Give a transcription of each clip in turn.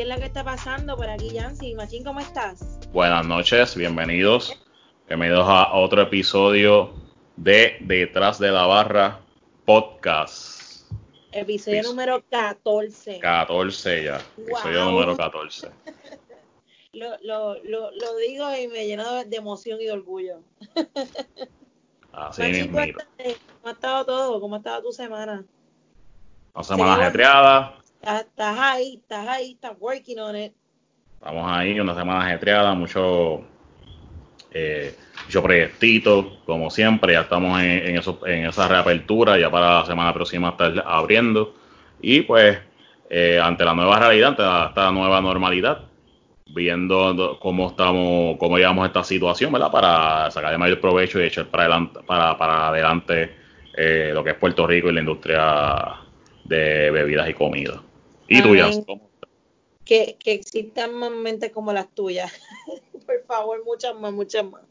¿qué es lo que está pasando por aquí, Yancy? Machín, ¿cómo estás? Buenas noches, bienvenidos. Bienvenidos a otro episodio de Detrás de la Barra Podcast. Episodio número 14. 14 ya, episodio Wow. número 14. Lo, lo, lo, lo digo y me lleno de, de emoción y de orgullo. Así Machín, ¿cómo ha estado todo? ¿Cómo ha estado tu semana? Una semana ajetreada. ¿Estás, ahí, estás ahí, estás working on it. Estamos ahí, una semana ajetreada, mucho, eh, mucho proyectito, como siempre. Ya estamos en, en, eso- en esa reapertura, ya para la semana próxima estar abriendo. Y pues, eh, ante la nueva realidad, ante la- esta nueva normalidad, viendo do- cómo estamos, cómo llevamos esta situación, ¿verdad? Para sacar el mayor provecho y echar para adelante, para, para adelante eh, lo que es Puerto Rico y la industria de bebidas y comida. ¿Y? ¿Cómo Que, que existan más mentes como las tuyas. Por favor, muchas más, muchas más.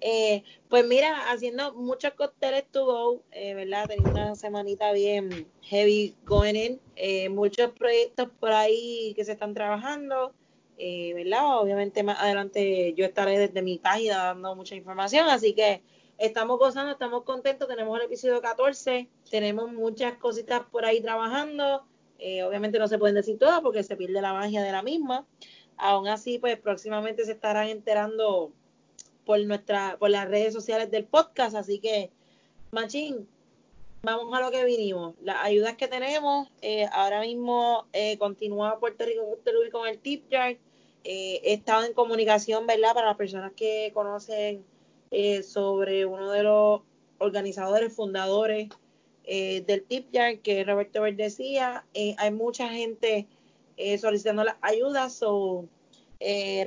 Eh, pues mira, haciendo muchos cócteles to go, eh, ¿verdad? Tenía una semanita bien heavy going in. Eh, muchos proyectos por ahí que se están trabajando, eh, ¿verdad? Obviamente más adelante yo estaré desde mi página dando mucha información, así que estamos gozando, estamos contentos, tenemos el episodio 14, tenemos muchas cositas por ahí trabajando. Eh, obviamente no se pueden decir todas porque se pierde la magia de la misma. Aún así, pues próximamente se estarán enterando por nuestra, por las redes sociales del podcast. Así que, Machín, vamos a lo que vinimos. Las ayudas que tenemos, eh, ahora mismo eh, continúa Puerto Rico con el tip jar. Eh, he estado en comunicación, ¿verdad? Para las personas que conocen sobre uno de los organizadores, fundadores eh, del tip jar, que Roberto Verdecía. Eh, hay mucha gente eh, solicitando las ayudas, o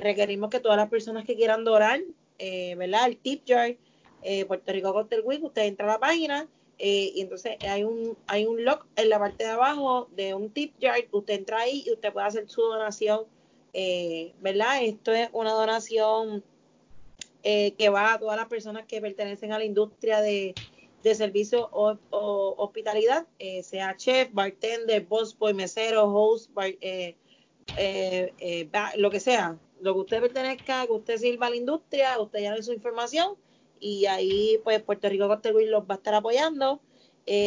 requerimos que todas las personas que quieran donar, eh, ¿verdad? El tip jar, eh, Puerto Rico Cocktail Week, usted entra a la página eh, y entonces hay un hay un log en la parte de abajo de un tip jar, usted entra ahí y usted puede hacer su donación, eh, ¿verdad? Esto es una donación eh, que va a todas las personas que pertenecen a la industria de, de servicio o, o hospitalidad, eh, sea chef, bartender, bossboy, mesero, host, bar- eh, eh, ba- lo que sea, lo que usted pertenezca, que usted sirva a la industria, usted ya su información y ahí pues Puerto Rico Cocktail Week los va a estar apoyando.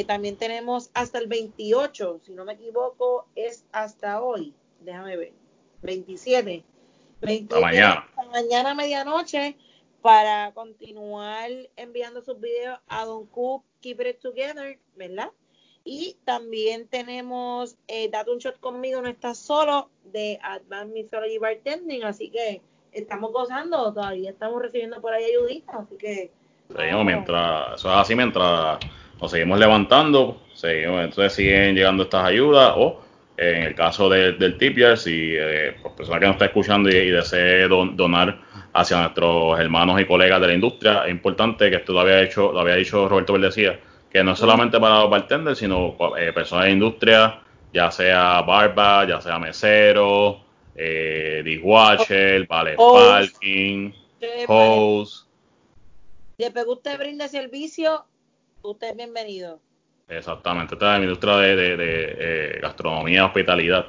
También tenemos hasta el 28, si no me equivoco, es hasta hoy, déjame ver, 27. 27 mañana. hasta mañana medianoche para continuar enviando sus videos a Don Cook Keep It Together, ¿verdad? Y también tenemos eh, Date un Shot conmigo, no estás solo, de Advanced Bartending, así que estamos gozando, todavía estamos recibiendo por ahí ayuditas, así que... Seguimos mientras, eso es así mientras nos seguimos levantando, seguimos, entonces siguen llegando estas ayudas o en el caso de- del tip jar, si eh, pues, persona que nos está escuchando y, y desee don- donar hacia nuestros hermanos y colegas de la industria, es importante que esto lo había hecho, lo había dicho Roberto Verdecía, que no es solamente para los bartenders, sino eh, personas de industria, ya sea barba, ya sea mesero, eh, dishwasher, vale Host. parking, Eh, host, Después que usted brinde servicio, usted es bienvenido. Exactamente, esta es la industria de, de- de, eh, gastronomía, hospitalidad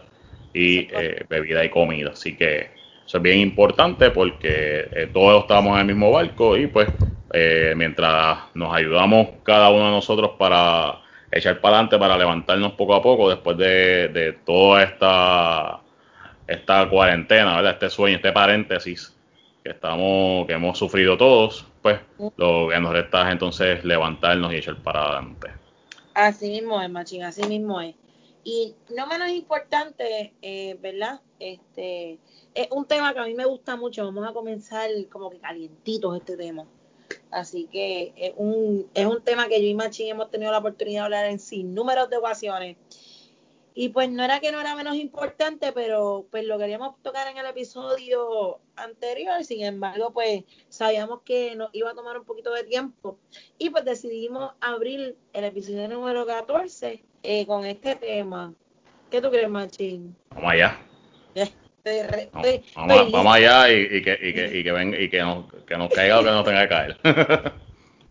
y eh, bebida y comida. Así que eso es bien importante porque eh, todos estamos en el mismo barco y pues eh, mientras nos ayudamos cada uno de nosotros para echar para adelante, para levantarnos poco a poco después de, de toda esta, esta cuarentena, ¿verdad? Este sueño, este paréntesis que estamos, que hemos sufrido todos, pues lo que nos resta es entonces levantarnos y echar para adelante. Así mismo es, Machín, así mismo es. Y no menos importante, eh, ¿verdad? Este es un tema que a mí me gusta mucho. Vamos a comenzar como que calientitos este tema. Así que es un, es un tema que yo y Machín hemos tenido la oportunidad de hablar en sin números de ocasiones. Y pues no era que no era menos importante, pero pues lo queríamos tocar en el episodio anterior, sin embargo, pues sabíamos que nos iba a tomar un poquito de tiempo y pues decidimos abrir el episodio número 14 eh, con este tema. ¿Qué tú crees, Machín? Vamos allá. Re- Vamos, vamos, allá y, y que, y, que, y, que ven, y que, nos, que nos caiga lo que nos tenga que caer.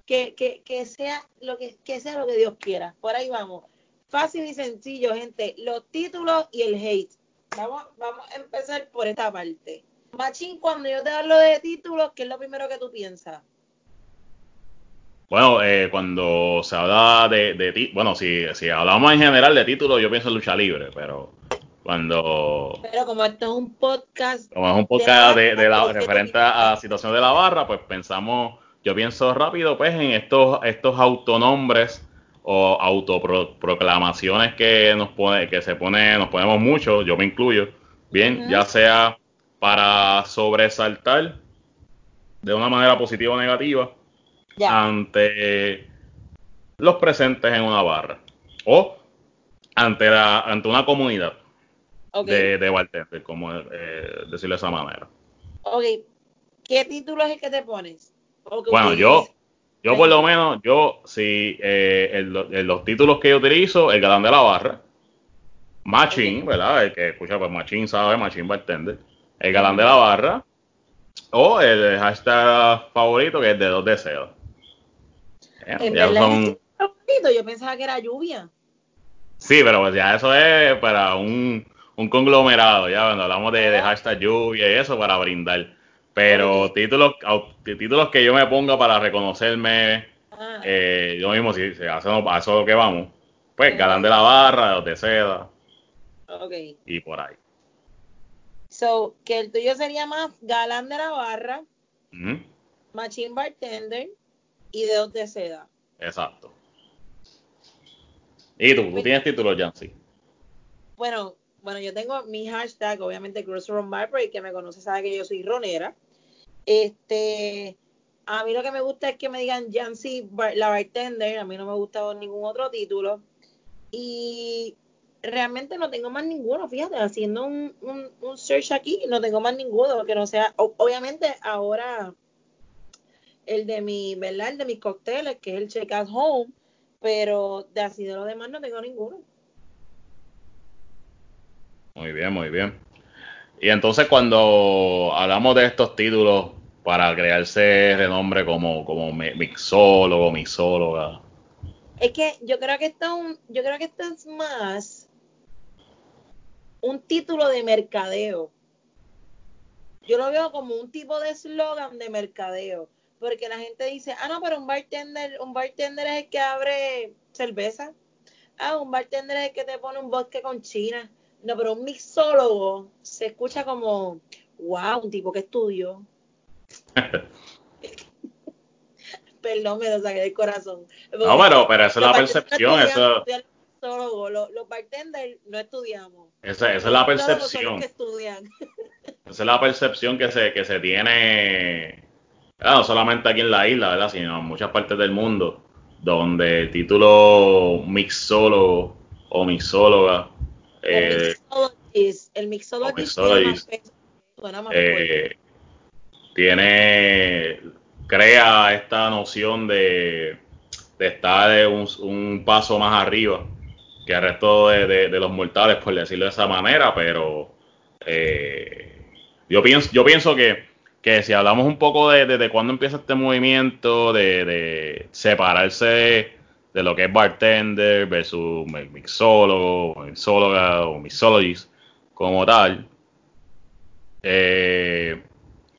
que, que, que sea lo que, que sea lo que Dios quiera. Por ahí vamos. Fácil y sencillo, gente. Los títulos y el hate. Vamos, vamos a empezar por esta parte. Machín, cuando yo te hablo de títulos, ¿qué es lo primero que tú piensas? Bueno, eh, cuando se habla de, de bueno, si, si hablamos en general de títulos, yo pienso en lucha libre, pero cuando... Pero como esto es un podcast... Como es un podcast de, de, la, referente a la situación de la barra, pues pensamos, yo pienso rápido pues en estos, estos autonombres o autoproclamaciones que nos pone, que se pone, nos ponemos mucho, yo me incluyo, bien, ya sea para sobresaltar de una manera positiva o negativa ante los presentes en una barra o ante la, ante una comunidad de, de bartender, como eh, decirlo de esa manera. Ok, ¿qué título es el que te pones? Bueno, yo, yo por lo menos, yo, si eh, los títulos que yo utilizo, el galán de la barra, Machín, ¿verdad? El que escucha, pues Machín sabe, Machín bartender, el galán de la barra, o el hashtag favorito que es de dos deseos. Yo pensaba que era lluvia. Sí, pero pues ya eso es para un, un conglomerado, ya cuando hablamos de, de, hashtag lluvia y eso para brindar. Pero títulos, títulos que yo me ponga para reconocerme, ah. eh, yo mismo, si, se hace a eso lo que vamos, pues galán de la barra, de seda. Okay. Y por ahí. So, que el tuyo sería más galán de la barra, machine bartender y dedos de seda. Exacto. ¿Y tú? ¿Tú tienes títulos, Jancy? Bueno, bueno, yo tengo mi hashtag, obviamente, Ron Barber, y que me conoce sabe que yo soy ronera. Este, a mí lo que me gusta es que me digan Jancy la bartender, a mí no me gusta ningún otro título. Y realmente no tengo más ninguno, fíjate, haciendo un, un, search aquí, no tengo más ninguno que no sea, obviamente ahora el de mi, ¿verdad? El de mis cócteles, que es el Check at Home, pero de así de lo demás no tengo ninguno. Muy bien, muy bien. Y entonces cuando hablamos de estos títulos para crearse renombre como, como mixólogo, mixóloga. Es que yo creo que esto yo creo que esto es más un título de mercadeo. Yo lo veo como un tipo de eslogan de mercadeo porque la gente dice, ah, no, pero un bartender, un bartender es el que abre cerveza. Ah, un bartender es el que te pone un bosque con china. No, pero un mixólogo se escucha como, wow, un tipo que estudió. Perdón, me lo saqué del corazón. no, pero, pero esa es la percepción. Eso... Los, bartenders no estudiamos. Esa, esa es la percepción. esa es la percepción que se, que se tiene no solamente aquí en la isla, ¿verdad? Sino en muchas partes del mundo, donde el título mixólogo o mixóloga. Eh, el mixologist, eh, tiene, crea esta noción de, de estar de un, un, paso más arriba que el resto de, los mortales, por decirlo de esa manera, pero eh, yo pienso, yo pienso que que si hablamos un poco de desde cuándo empieza este movimiento de, separarse de, lo que es bartender versus mixólogo, mixóloga o mixologist como tal, eh,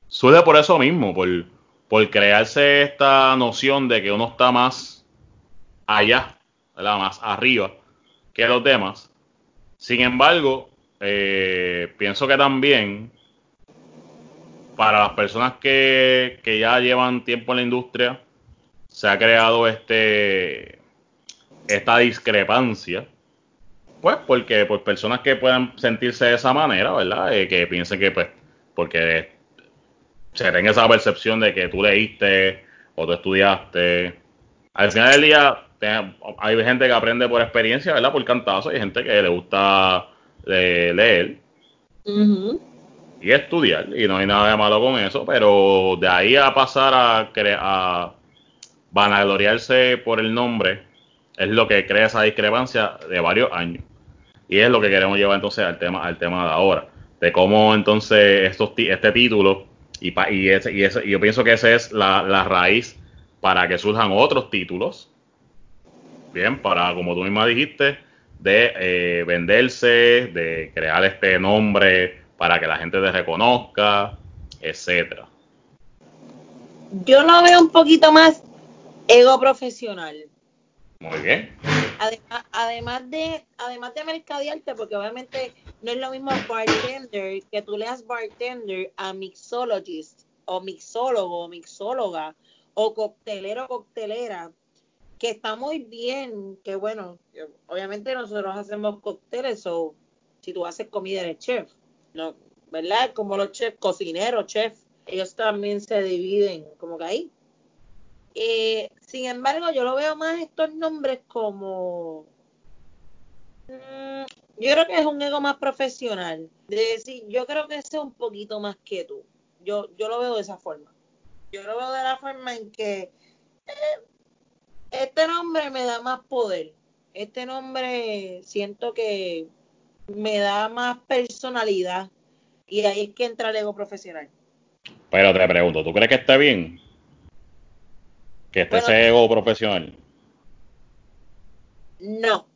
surge por eso mismo, por, por crearse esta noción de que uno está más allá, más arriba que los demás. Sin embargo, eh, pienso que también para las personas que, ya llevan tiempo en la industria, se ha creado este esta discrepancia. Pues porque por personas que puedan sentirse de esa manera, ¿verdad? Eh, que piensen que pues porque se tenga esa percepción de que tú leíste o tú estudiaste. Al final del día hay gente que aprende por experiencia, ¿verdad? Por cantazo, y hay gente que le gusta eh, leer y estudiar, y no hay nada de malo con eso, pero de ahí a pasar a, a vanagloriarse por el nombre, es lo que crea esa discrepancia de varios años. Y es lo que queremos llevar entonces al tema, al tema de ahora, de cómo entonces estos, este título, y, y, ese, y, ese, y yo pienso que esa es la, la raíz para que surjan otros títulos, bien, para, como tú misma dijiste, de eh, venderse, de crear este nombre para que la gente te reconozca, etcétera. Yo lo veo un poquito más ego profesional. Muy bien. Además, además de además de mercadearte, porque obviamente no es lo mismo bartender que tú leas bartender a mixologist o mixólogo o mixóloga o coctelero coctelera que está muy bien, que bueno, obviamente nosotros hacemos cócteles o si tú haces comida eres chef, ¿no? ¿verdad? Como los chefs, cocineros, chef, ellos también se dividen como que ahí. Eh, sin embargo, yo lo veo más estos nombres como... Mm, yo creo que es un ego más profesional. De decir, yo creo que es un poquito más que tú. Yo, yo lo veo de esa forma. Yo lo veo de la forma en que eh, este nombre me da más poder. Este nombre siento que me da más personalidad. Y ahí es que entra el ego profesional. Pero te pregunto, ¿tú crees que esté bien? Que esté ese ego profesional. No.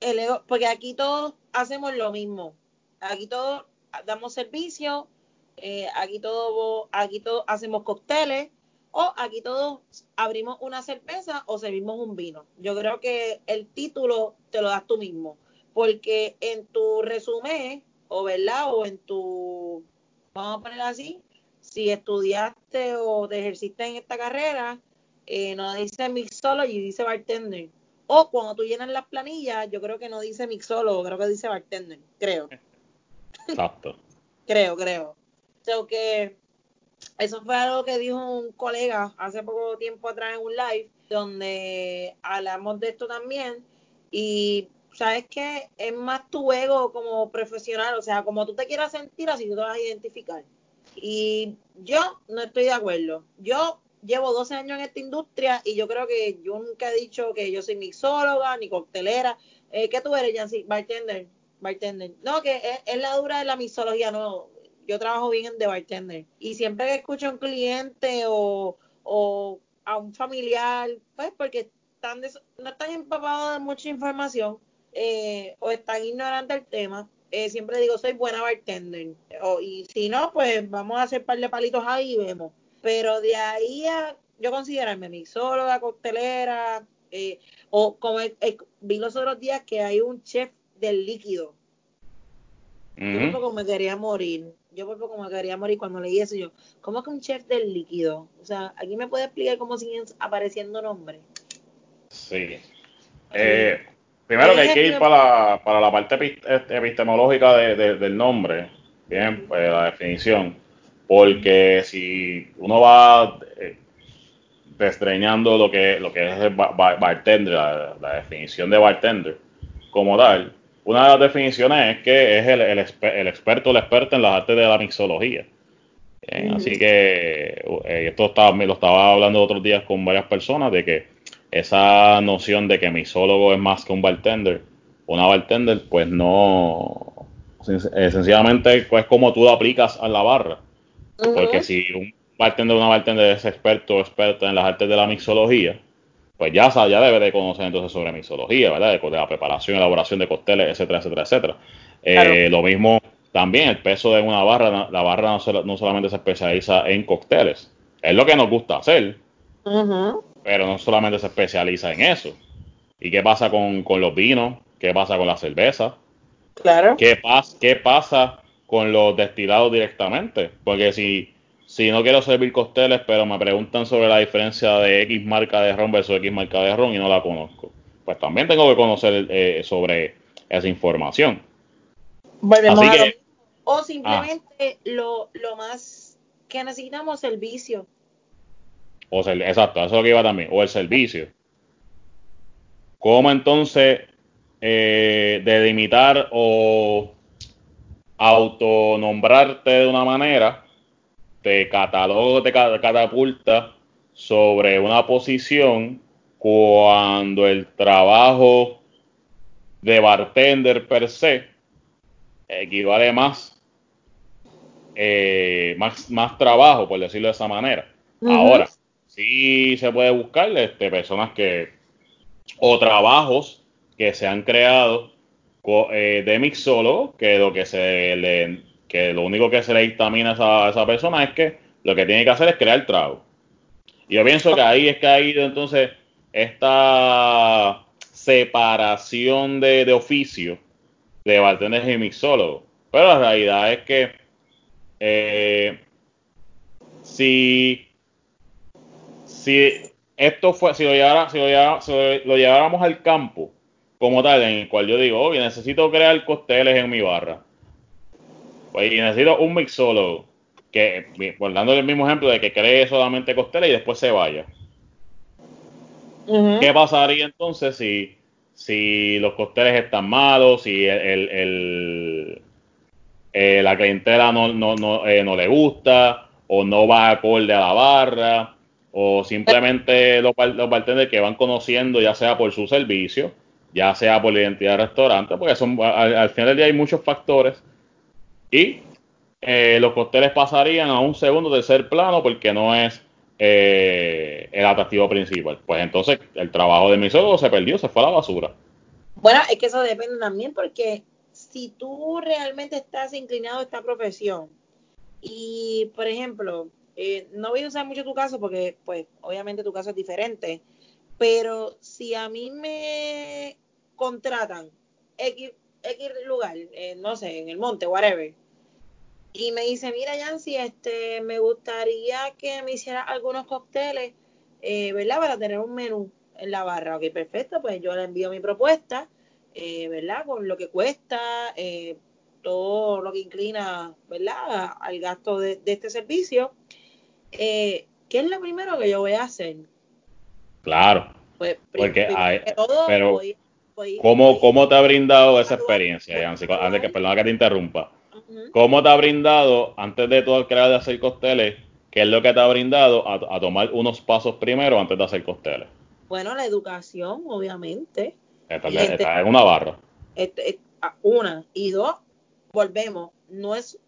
El ego, porque aquí todos hacemos lo mismo. Aquí todos damos servicio, eh, aquí todos aquí todos hacemos cócteles, o aquí todos abrimos una cerveza o servimos un vino. Yo creo que el título te lo das tú mismo, porque en tu resumen, o verdad, o en tu, vamos a ponerlo así, si estudiaste o te ejerciste en esta carrera, eh, no dice mixology, dice bartender. O cuando tú llenas las planillas, yo creo que no dice mixólogo, creo que dice bartender, creo. Exacto. creo, creo. O que eso fue algo que dijo un colega hace poco tiempo atrás en un live, donde hablamos de esto también. Y sabes que es más tu ego como profesional, o sea, como tú te quieras sentir, así tú te vas a identificar. Y yo no estoy de acuerdo. Yo llevo 12 años en esta industria y yo creo que yo nunca he dicho que yo soy mixóloga ni coctelera. Eh, ¿Qué tú eres, Jancy? Bartender. Bartender. No, que es, la dura de la mixología, no yo trabajo bien en The Bartender. Y siempre que escucho a un cliente o, a un familiar, pues porque están no están empapados de mucha información eh, o están ignorantes del tema, eh, siempre digo, soy buena bartender. O, y si no, pues vamos a hacer un par de palitos ahí y vemos. Pero de ahí a yo considerarme mixóloga, coctelera, eh, o como vi los otros días que hay un chef del líquido. Yo poco me quería morir yo por poco me quería morir cuando leí eso. Yo, ¿cómo que un chef del líquido? O sea, aquí me puede explicar cómo siguen apareciendo nombres. Sí. Eh, primero que hay que ir para, para la parte epistemológica del nombre, bien, pues la definición, porque si uno va eh, desdreñando lo que, lo que es el bartender, la definición de bartender como tal, una de las definiciones es que es el, el, el experto o la experta en las artes de la mixología. Así que eh, esto estaba, me lo estaba hablando otros días con varias personas de que esa noción de que mixólogo es más que un bartender, una bartender, pues no, sencillamente pues como tú lo aplicas a la barra. Porque si un bartender o una bartender es experto o experta en las artes de la mixología, pues ya, ya debe de conocer entonces sobre mixología, ¿verdad? De, la preparación, elaboración de cócteles, etcétera, etcétera, etcétera. Eh, lo mismo también, el peso de una barra, la barra no, solamente se especializa en cócteles, es lo que nos gusta hacer, pero no solamente se especializa en eso. ¿Y qué pasa con, con los vinos? ¿Qué pasa con la cerveza? Claro. ¿Qué, pas, ¿Qué pasa con los destilados directamente? Porque si si no quiero servir costeles, pero me preguntan sobre la diferencia de X marca de ron versus X marca de ron y no la conozco. Pues también tengo que conocer eh, sobre esa información. o simplemente lo, más que necesitamos servicio. O exacto, eso es lo que iba también. O el servicio. ¿Cómo entonces eh, delimitar o autonombrarte de una manera te catalogo, te catapulta sobre una posición cuando el trabajo de bartender per se equivale más, eh, más, más trabajo, por decirlo de esa manera. Ahora, sí se puede buscar este, personas que o trabajos que se han creado eh, de mixólogo, que lo que se le, que lo único que se le dictamina a esa, persona es que lo que tiene que hacer es crear trago. Y yo pienso que ahí es que ha ido entonces esta separación de, de oficio de bartenders y mixólogos. Pero la realidad es que eh, si, si esto fue, si lo, llevara, si, lo, lleváramos al campo como tal, en el cual yo digo, oye, necesito crear costeles en mi barra. Pues y necesito un mixólogo que, por dándole el mismo ejemplo de que cree solamente costeles y después se vaya. ¿Qué pasaría entonces si, si los costeles están malos, si el, eh, la clientela no, no, no, eh, no le gusta o no va acorde a la barra? O simplemente los, los bartenders que van conociendo ya sea por su servicio, ya sea por la identidad del restaurante, porque son, al, final del día hay muchos factores y eh, los cócteles pasarían a un segundo, tercer plano porque no es eh, el atractivo principal. Pues entonces el trabajo de mi suegro se perdió, se fue a la basura. Bueno, es que eso depende también porque si tú realmente estás inclinado a esta profesión y, por ejemplo, eh, no voy a usar mucho tu caso porque, pues, obviamente tu caso es diferente, pero si a mí me contratan X, X lugar, eh, no sé, en el monte, whatever, y me dice, mira, Yancy, este, me gustaría que me hiciera algunos cócteles, eh, ¿verdad? Para tener un menú en la barra. Ok, perfecto, pues yo le envío mi propuesta, ¿verdad? Con lo que cuesta, todo lo que inclina, ¿verdad? Al gasto de este servicio eh, ¿qué es lo primero que yo voy a hacer? Claro. Pues, porque hay, pero ¿cómo, te ha brindado esa experiencia, Yancy? Antes que, perdona que te interrumpa. ¿Cómo te ha brindado, antes de todo crear de hacer costeles, qué es lo que te ha brindado a, tomar unos pasos primero antes de hacer costeles? Bueno, la educación, obviamente. Está, en una barra. Este, ah, una. Y dos, volvemos. No es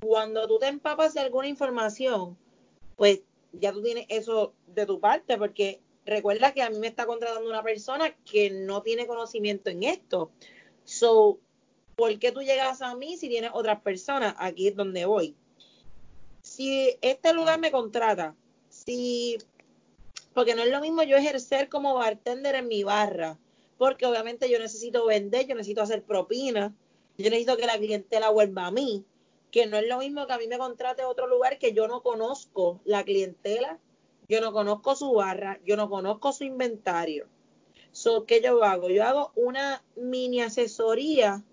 cuando tú te empapas de alguna información, pues ya tú tienes eso de tu parte, porque recuerda que a mí me está contratando una persona que no tiene conocimiento en esto. So, ¿por qué tú llegas a mí si tienes otras personas? Aquí es donde voy. Si este lugar me contrata, si porque no es lo mismo yo ejercer como bartender en mi barra, porque obviamente yo necesito vender, yo necesito hacer propina, yo necesito que la clientela vuelva a mí que no es lo mismo que a mí me contrate otro lugar que yo no conozco la clientela, yo no conozco su barra, yo no conozco su inventario. So, ¿Qué yo hago? Yo hago una mini asesoría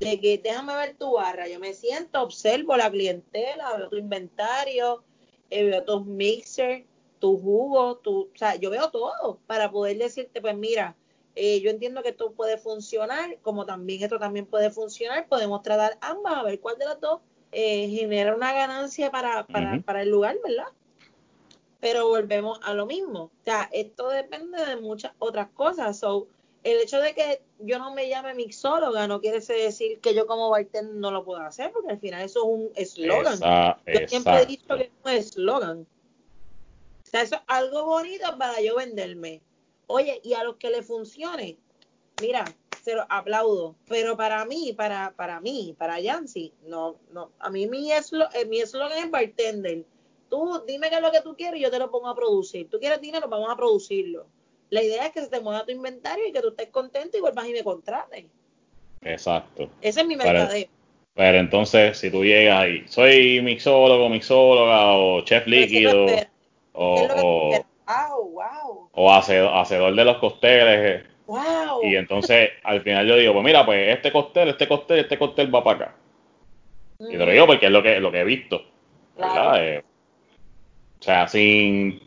de que déjame ver tu barra. Yo me siento, observo la clientela, veo tu inventario, eh, veo tus mixers, tu jugo, tu, o sea, yo veo todo para poder decirte, pues mira, eh, yo entiendo que esto puede funcionar, como también esto también puede funcionar, podemos tratar ambas a ver cuál de las dos eh, genera una ganancia para, para, el lugar, ¿verdad? Pero volvemos a lo mismo. O sea, esto depende de muchas otras cosas. So, el hecho de que yo no me llame mixóloga no quiere decir que yo como bartender no lo pueda hacer, porque al final eso es un eslogan. Yo siempre he dicho que es un eslogan. O sea, eso es algo bonito para yo venderme. Oye, y a los que le funcione, mira, se lo aplaudo. Pero para mí, para, para mí, para Yancy, no, no. A mí mi eslogan eh, mi es bartender. Tú dime qué es lo que tú quieres y yo te lo pongo a producir. Tú quieres dinero, vamos a producirlo. La idea es que se te mueva tu inventario y que tú estés contento y vuelvas y me contrates. Exacto. Ese es mi mercadeo. Pero, entonces, si tú llegas y soy mixólogo, mixóloga o chef líquido o, o hacedor, de los costeles. Wow. Y entonces al final yo digo, pues mira, pues este costel, este costel, este costel va para acá. Y te lo digo porque es lo que, lo que he visto. Eh, o sea, sin,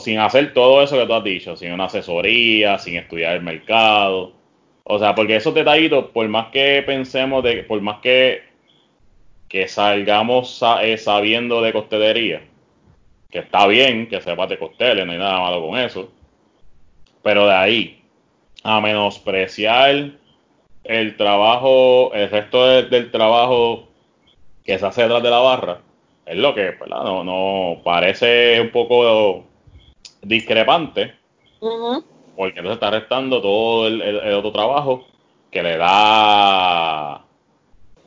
sin hacer todo eso que tú has dicho, sin una asesoría, sin estudiar el mercado. O sea, porque esos detallitos, por más que pensemos, de, por más que, que salgamos eh, sabiendo de costelería, que está bien que sepas de costeles, no hay nada malo con eso. Pero de ahí a menospreciar el trabajo, el resto del trabajo que se hace detrás de la barra, es lo que ¿verdad? No, no parece un poco discrepante. Porque entonces está restando todo el, otro trabajo que le da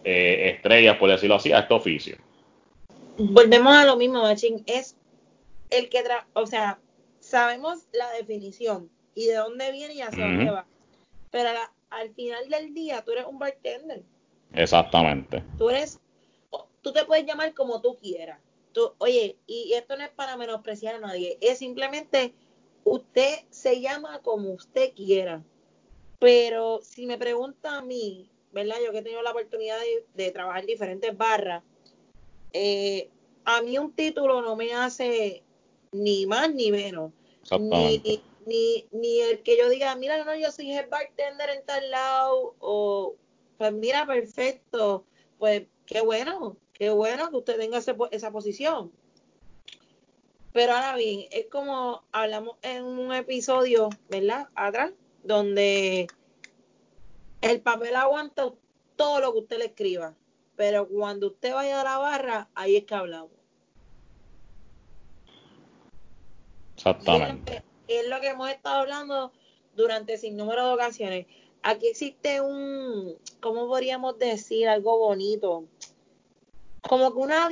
eh, estrellas, por decirlo así, a este oficio. Volvemos a lo mismo, Machín. Es el que, tra o sea, sabemos la definición y de dónde viene y hacia dónde va. Pero al final del día tú eres un bartender. Exactamente. Tú eres, tú te puedes llamar como tú quieras. Tú, oye, y esto no es para menospreciar a nadie, es simplemente usted se llama como usted quiera. Pero si me pregunta a mí, ¿verdad? Yo que he tenido la oportunidad de, trabajar en diferentes barras, eh, a mí un título no me hace ni más ni menos. Ni, ni, ni el que yo diga, mira, no, yo soy el bartender en tal lado, o pues mira, perfecto, pues qué bueno, qué bueno que usted tenga esa posición. Pero ahora bien, es como hablamos en un episodio, ¿verdad? Atrás, donde el papel aguanta todo lo que usted le escriba, pero cuando usted vaya a la barra, ahí es que hablamos. Exactamente. Es lo que hemos estado hablando durante sin número de ocasiones. Aquí existe un, ¿cómo podríamos decir? Algo bonito. Como que una,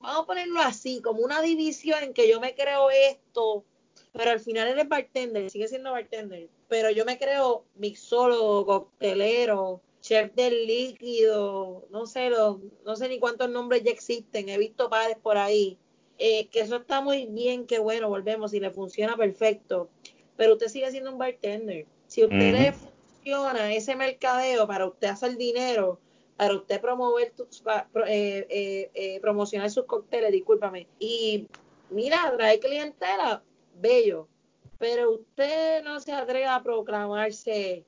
vamos a ponerlo así, como una división en que yo me creo esto, pero al final eres bartender, sigue siendo bartender, pero yo me creo mixólogo, coctelero, chef del líquido, no sé, los, no sé ni cuántos nombres ya existen, he visto padres por ahí eh, que eso está muy bien, que bueno, volvemos, y le funciona perfecto, pero usted sigue siendo un bartender. Si usted le funciona ese mercadeo para usted hacer dinero, para usted promover, eh, eh, eh, promocionar sus cócteles, discúlpame, y mira, trae clientela, bello, pero usted no se atreve a proclamarse,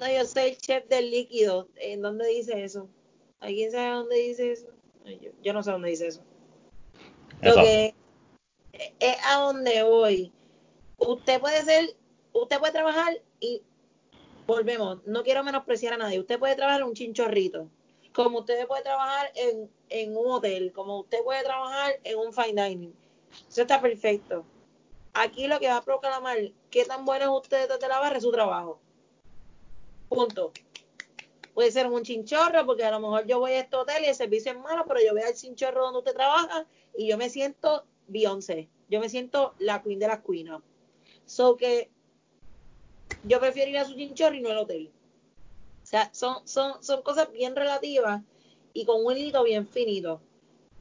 no, yo soy chef del líquido, ¿en dónde dice eso? ¿Alguien sabe dónde dice eso? yo no sé dónde dice eso. Lo que es a donde voy. Usted puede ser, usted puede trabajar y volvemos, no quiero menospreciar a nadie. Usted puede trabajar en un chinchorrito, como usted puede trabajar en, en un hotel, como usted puede trabajar en un fine dining. Eso está perfecto. Aquí lo que va a proclamar qué tan bueno es usted desde la barra es su trabajo. Punto. Puede ser un chinchorro, porque a lo mejor yo voy a este hotel y el servicio es malo, pero yo voy al chinchorro donde usted trabaja y yo me siento Beyoncé. Yo me siento la queen de las queens. So que yo prefiero ir a su chinchorro y no al hotel. O sea, son, son, son cosas bien relativas y con un hito bien finito.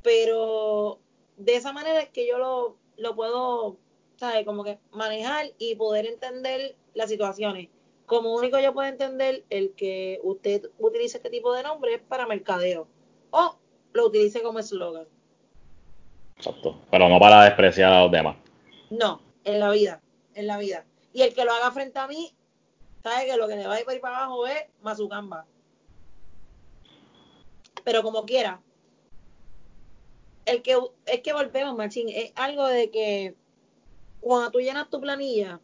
Pero de esa manera es que yo lo, lo puedo, ¿sabes? Como que manejar y poder entender las situaciones. Como único yo puedo entender el que usted utilice este tipo de nombre es para mercadeo o lo utilice como eslogan. Exacto. Pero no para despreciar a los demás. No, en la vida, en la vida. Y el que lo haga frente a mí, sabe que lo que le va a ir para, ir para abajo es Mazucamba. Pero como quiera. El que, es que volvemos, Marchín, es algo de que cuando tú llenas tu planilla,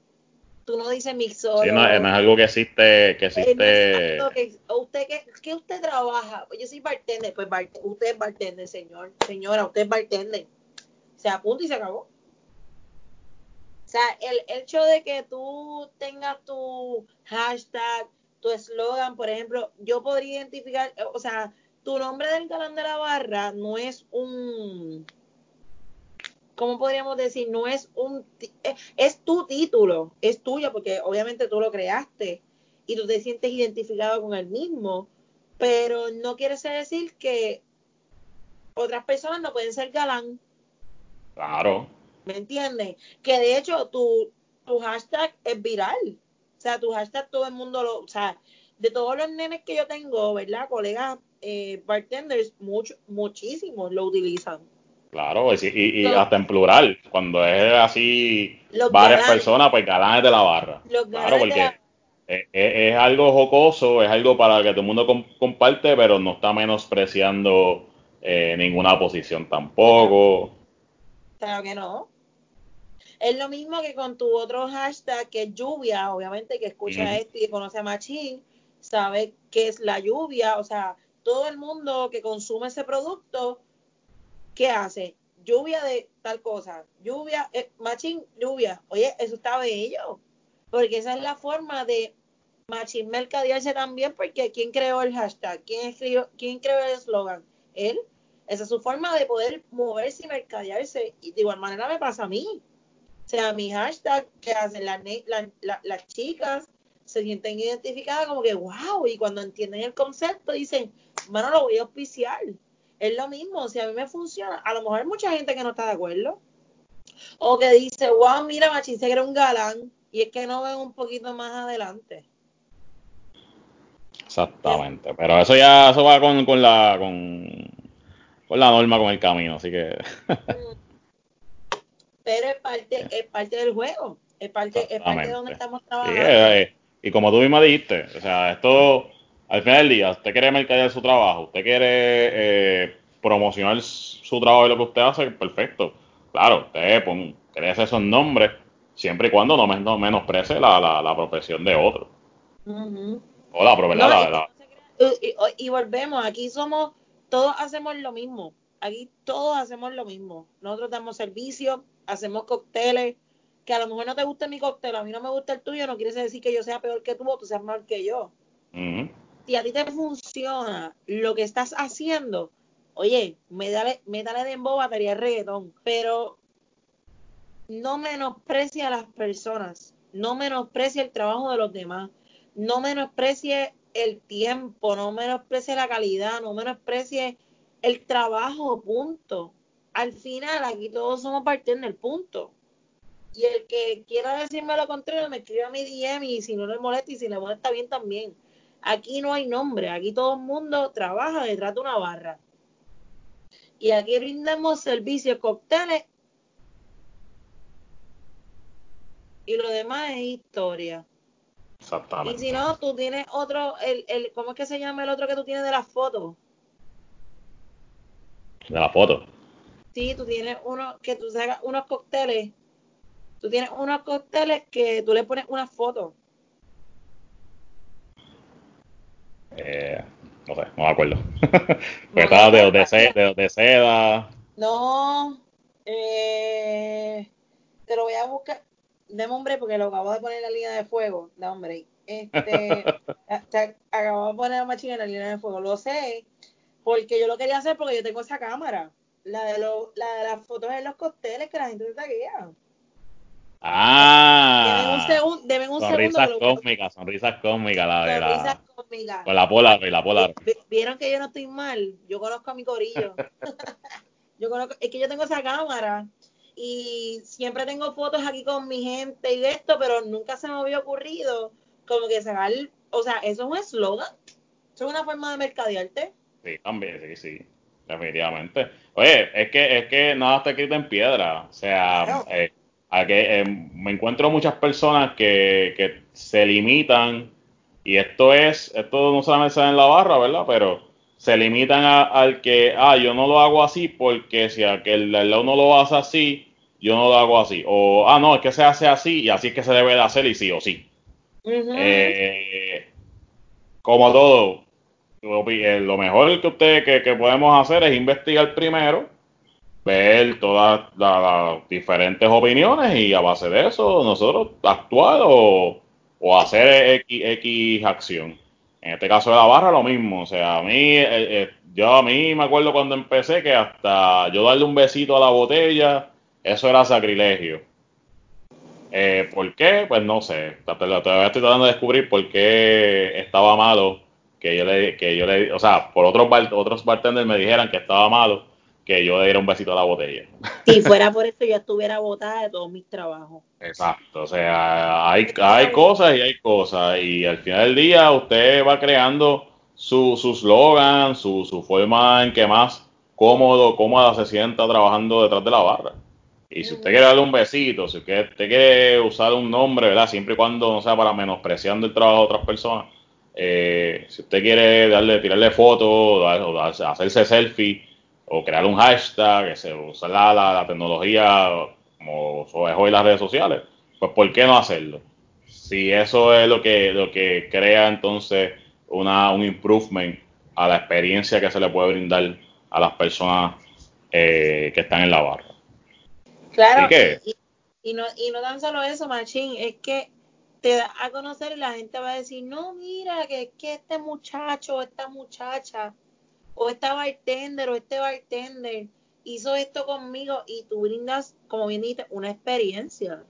tú no dices mixólogo. Sí, no, es algo que existe, que existe. usted que, usted trabaja, yo soy bartender, pues usted es bartender, señor, señora, usted es bartender se apunta y se acabó. O sea, el, hecho de que tú tengas tu hashtag, tu eslogan, por ejemplo, yo podría identificar, o sea, tu nombre del galán de la barra no es un, ¿cómo podríamos decir? No es un, es, tu título, es tuyo, porque obviamente tú lo creaste y tú te sientes identificado con el mismo, pero no quiere decir que otras personas no pueden ser galán. Claro. ¿Me entiendes? Que de hecho tu, tu hashtag es viral. O sea, tu hashtag todo el mundo lo. O sea, de todos los nenes que yo tengo, ¿verdad? Colegas eh, bartenders, mucho, muchísimos lo utilizan. Claro, y, hasta en plural. Cuando es así varias personas, pues galanes de la barra. claro, porque es, algo jocoso, es algo para que todo el mundo comparte, pero no está menospreciando eh, ninguna posición tampoco. Claro que no. Es lo mismo que con tu otro hashtag que es lluvia, obviamente que escucha esto y conoce a Machín, sabe qué es la lluvia, o sea, todo el mundo que consume ese producto, ¿qué hace? Lluvia de tal cosa, lluvia, eh, Machín, lluvia. Oye, eso está bello. porque esa es la forma de machín mercadearse también, porque ¿quién creó el hashtag? ¿Quién, escribió, ¿Quién creó el eslogan? Él. Esa es su forma de poder moverse y mercadearse. Y de igual manera me pasa a mí. O sea, mi hashtag que hacen las, las chicas se sienten identificadas como que, wow, y cuando entienden el concepto dicen, bueno, lo voy a auspiciar. Es lo mismo, si a mí me funciona, a lo mejor hay mucha gente que no está de acuerdo. O que dice, wow, mira, Machín se cree un galán, y es que no ven un poquito más adelante. Exactamente, pero eso ya eso va con, con la con, con la norma, con el camino, así que pero es parte, es parte del juego, es parte, es parte de donde estamos trabajando. Eh, y como tú misma dijiste, o sea, esto al final del día, usted quiere mercadear su trabajo, usted quiere eh, promocionar su trabajo y lo que usted hace, perfecto. Claro, usted pon, hacer esos nombres, siempre y cuando no, no menosprece la, la, la profesión de otro. Hola, pero ¿verdad? y, volvemos, aquí somos, todos hacemos lo mismo. Aquí todos hacemos lo mismo. Nosotros damos servicios, hacemos cócteles, que a lo mejor no te gusta mi cóctel, a mí no me gusta el tuyo, no quiere decir que yo sea peor que tú o tú seas mal que yo. Si a ti te funciona lo que estás haciendo, oye, métale, métale de embo batería reggaetón, pero no menosprecie a las personas, no menosprecie el trabajo de los demás no menosprecie el tiempo, no menosprecie la calidad, no menosprecie el trabajo, punto. Al final, aquí todos somos del punto. Y el que quiera decirme lo contrario, me escribe a mi DM y si no le molesta y si le molesta bien también. Aquí no hay nombre, aquí todo el mundo trabaja detrás de una barra. Y aquí brindamos servicios, cócteles. Y lo demás es historia. Exactamente. Y si no, tú tienes otro, el, el, ¿cómo es que se llama el otro que tú tienes de las fotos? De la foto. Sí, tú tienes uno que tú sacas unos cócteles. Tú tienes unos cócteles que tú le pones una foto. Eh, no sé, no me acuerdo. Porque estaba de, de, de, seda. No, eh, te lo voy a buscar de hombre porque lo acabo de poner en la línea de fuego, de hombre. Este, acabo de poner la máquina en la línea de fuego, lo sé, porque yo lo quería hacer porque yo tengo esa cámara, la de, lo, la de las fotos en los cócteles que la gente se taguea. Ah. Deben un, segundo deben un sonrisas segundo. Cósmicas, sonrisas cósmicas, la de la. Con la polar, y la polar. Vieron que yo no estoy mal. Yo conozco a mi corillo. yo conozco, es que yo tengo esa cámara y siempre tengo fotos aquí con mi gente y esto, pero nunca se me había ocurrido como que sacar, o sea, eso es un eslogan, eso es una forma de mercadearte. Sí, también, sí, sí, definitivamente. Oye, es que, es que nada está escrito en piedra, o sea, eh, a que, eh, me encuentro muchas personas que, que se limitan y esto es, esto no solamente se en la barra, ¿verdad? Pero se limitan al que, ah, yo no lo hago así porque si aquel lado no lo hace así, yo no lo hago así. O, ah, no, es que se hace así y así es que se debe de hacer y sí o sí. Eh, como todo, eh, lo mejor que usted que, podemos hacer es investigar primero, ver todas las diferentes opiniones y a base de eso nosotros actuar o, o hacer X, X acción. En este caso de la barra lo mismo, o sea, a mí, eh, eh, yo a mí me acuerdo cuando empecé que hasta yo darle un besito a la botella, eso era sacrilegio. Eh, ¿Por qué? Pues no sé, todavía estoy tratando de descubrir por qué estaba malo que yo le, que yo le, o sea, por otros otros bartenders me dijeran que estaba malo que yo le diera un besito a la botella. Si fuera por eso, yo estuviera botada de todos mis trabajos. Exacto, o sea, hay, hay cosas y hay cosas, y al final del día usted va creando su, su slogan, su, su forma en que más cómodo, cómoda se sienta trabajando detrás de la barra. Y si usted quiere darle un besito, si usted, quiere usar un nombre, ¿verdad? Siempre y cuando no sea para menospreciando el trabajo de otras personas. Eh, si usted quiere darle, tirarle fotos, o hacerse selfie, o crear un hashtag, que se usa la, la, tecnología como es hoy las redes sociales, pues ¿por qué no hacerlo? Si eso es lo que, lo que crea entonces una, un improvement a la experiencia que se le puede brindar a las personas eh, que están en la barra. Claro, y, no, y no tan solo eso, Machín, es que te da a conocer y la gente va a decir, no, mira, que, que este muchacho o esta muchacha o esta bartender o este bartender hizo esto conmigo y tú brindas, como bien dijiste, una experiencia.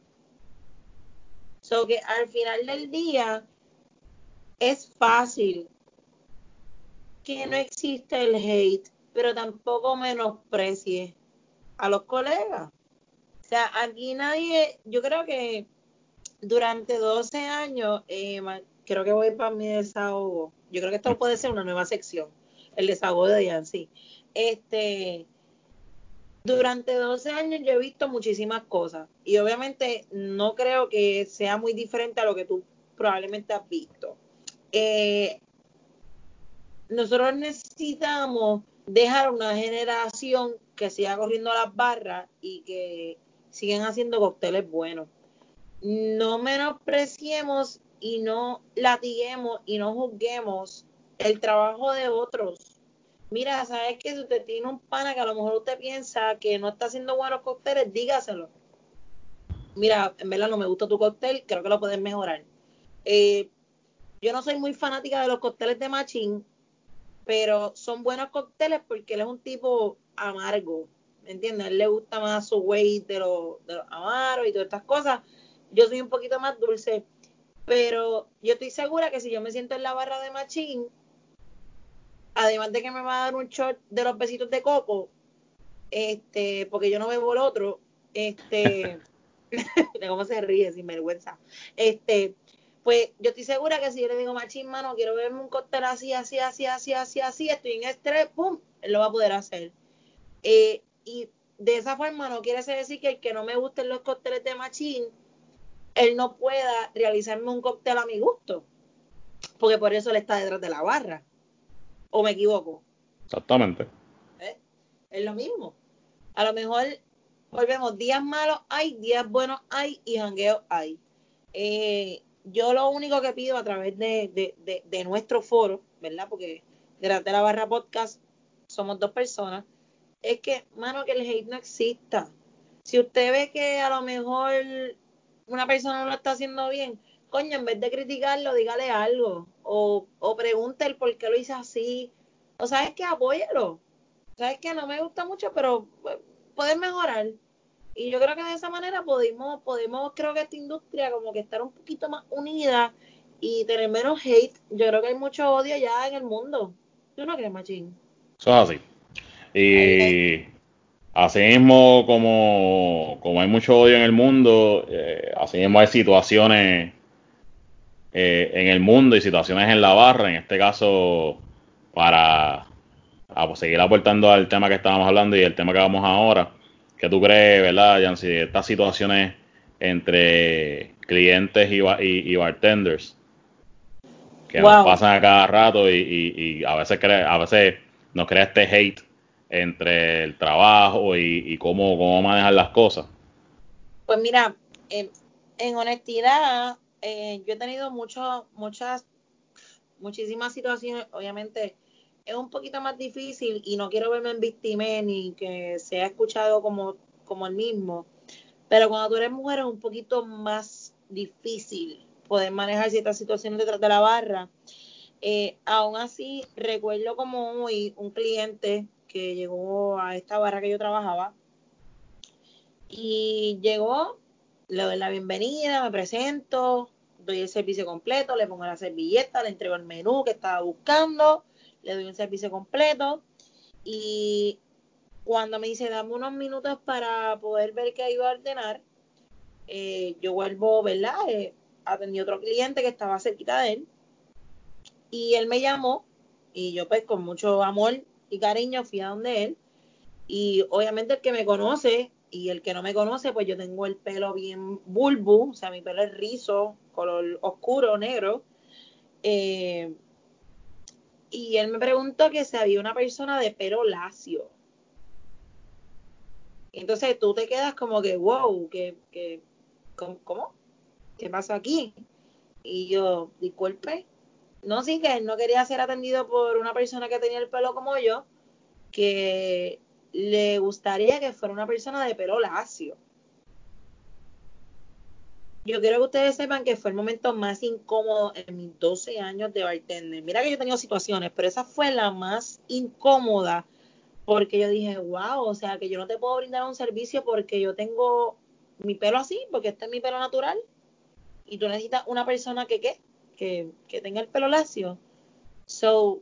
So que al final del día es fácil que no existe el hate, pero tampoco menosprecie a los colegas. O sea, aquí nadie, yo creo que durante 12 años, eh, creo que voy para mi desahogo. Yo creo que esto puede ser una nueva sección, el desahogo de Yancy. Este, durante 12 años yo he visto muchísimas cosas y obviamente no creo que sea muy diferente a lo que tú probablemente has visto. Eh, nosotros necesitamos dejar una generación que siga corriendo las barras y que sigan haciendo cócteles buenos. No menospreciemos y no latiguemos y no juzguemos el trabajo de otros. Mira, sabes que si usted tiene un pana que a lo mejor usted piensa que no está haciendo buenos cócteles, dígaselo. Mira, en verdad no me gusta tu cóctel, creo que lo puedes mejorar. Eh, yo no soy muy fanática de los cócteles de Machín, pero son buenos cócteles porque él es un tipo amargo, ¿me entiendes? A él le gusta más su way de los de amaros y todas estas cosas. Yo soy un poquito más dulce, pero yo estoy segura que si yo me siento en la barra de Machín, además de que me va a dar un shot de los besitos de coco, este, porque yo no bebo el otro, este, cómo se ríe sin vergüenza, este, pues yo estoy segura que si yo le digo machín, mano, quiero beberme un cóctel así, así, así, así, así, así, estoy en estrés, pum, él lo va a poder hacer. Eh, y de esa forma no quiere decir que el que no me gusten los cócteles de machín, él no pueda realizarme un cóctel a mi gusto, porque por eso él está detrás de la barra. ¿O me equivoco? Exactamente. ¿Eh? Es lo mismo. A lo mejor volvemos, días malos hay, días buenos hay y jangueos hay. Eh, yo lo único que pido a través de, de, nuestro foro, ¿verdad? Porque de la barra podcast somos dos personas, es que, mano, que el hate no exista. Si usted ve que a lo mejor una persona no lo está haciendo bien, coño, en vez de criticarlo, dígale algo. O, o pregunte el por qué lo hice así. O sabes que apóyelo. Sabes que no me gusta mucho, pero pues, puedes mejorar. Y yo creo que de esa manera podemos, podemos, creo que esta industria como que estar un poquito más unida y tener menos hate. Yo creo que hay mucho odio ya en el mundo. ¿Tú no crees, Machín? Eso es así. Y así mismo como, como hay mucho odio en el mundo, eh, así mismo hay situaciones eh, en el mundo y situaciones en la barra. En este caso, para seguir aportando al tema que estábamos hablando y el tema que vamos ahora ¿Qué tú crees, verdad, Yancy, de estas situaciones entre clientes y, bartenders que nos pasan a cada rato y, a veces a veces nos crea este hate entre el trabajo y, cómo, cómo manejar las cosas? Pues mira, en honestidad, eh, yo he tenido mucho, muchas, muchísimas situaciones, obviamente es un poquito más difícil y no quiero verme en víctima ni que sea escuchado como, como el mismo. Pero cuando tú eres mujer es un poquito más difícil poder manejar ciertas situaciones detrás de la barra. Eh, aún así, recuerdo como hoy un cliente que llegó a esta barra que yo trabajaba y llegó, le doy la bienvenida, me presento, doy el servicio completo, le pongo la servilleta, le entrego el menú que estaba buscando le doy un servicio completo y cuando me dice dame unos minutos para poder ver qué iba a ordenar, eh, yo vuelvo, ¿verdad? Eh, atendí otro cliente que estaba cerquita de él y él me llamó y yo pues con mucho amor y cariño fui a donde él y obviamente el que me conoce y el que no me conoce pues yo tengo el pelo bien bulbo, o sea mi pelo es rizo, color oscuro, negro. Eh, y él me preguntó que si había una persona de pelo lacio. Entonces tú te quedas como que, wow, que, que, ¿cómo? ¿Qué pasa aquí? Y yo, disculpe. No, sí, que él no quería ser atendido por una persona que tenía el pelo como yo, que le gustaría que fuera una persona de pelo lacio. yo quiero que ustedes sepan que fue el momento más incómodo en mis 12 años de bartender. Mira que yo he tenido situaciones, pero esa fue la más incómoda porque yo dije, wow, o sea, que yo no te puedo brindar un servicio porque yo tengo mi pelo así, porque este es mi pelo natural, y tú necesitas una persona que, ¿qué? Que, que tenga el pelo lacio. So,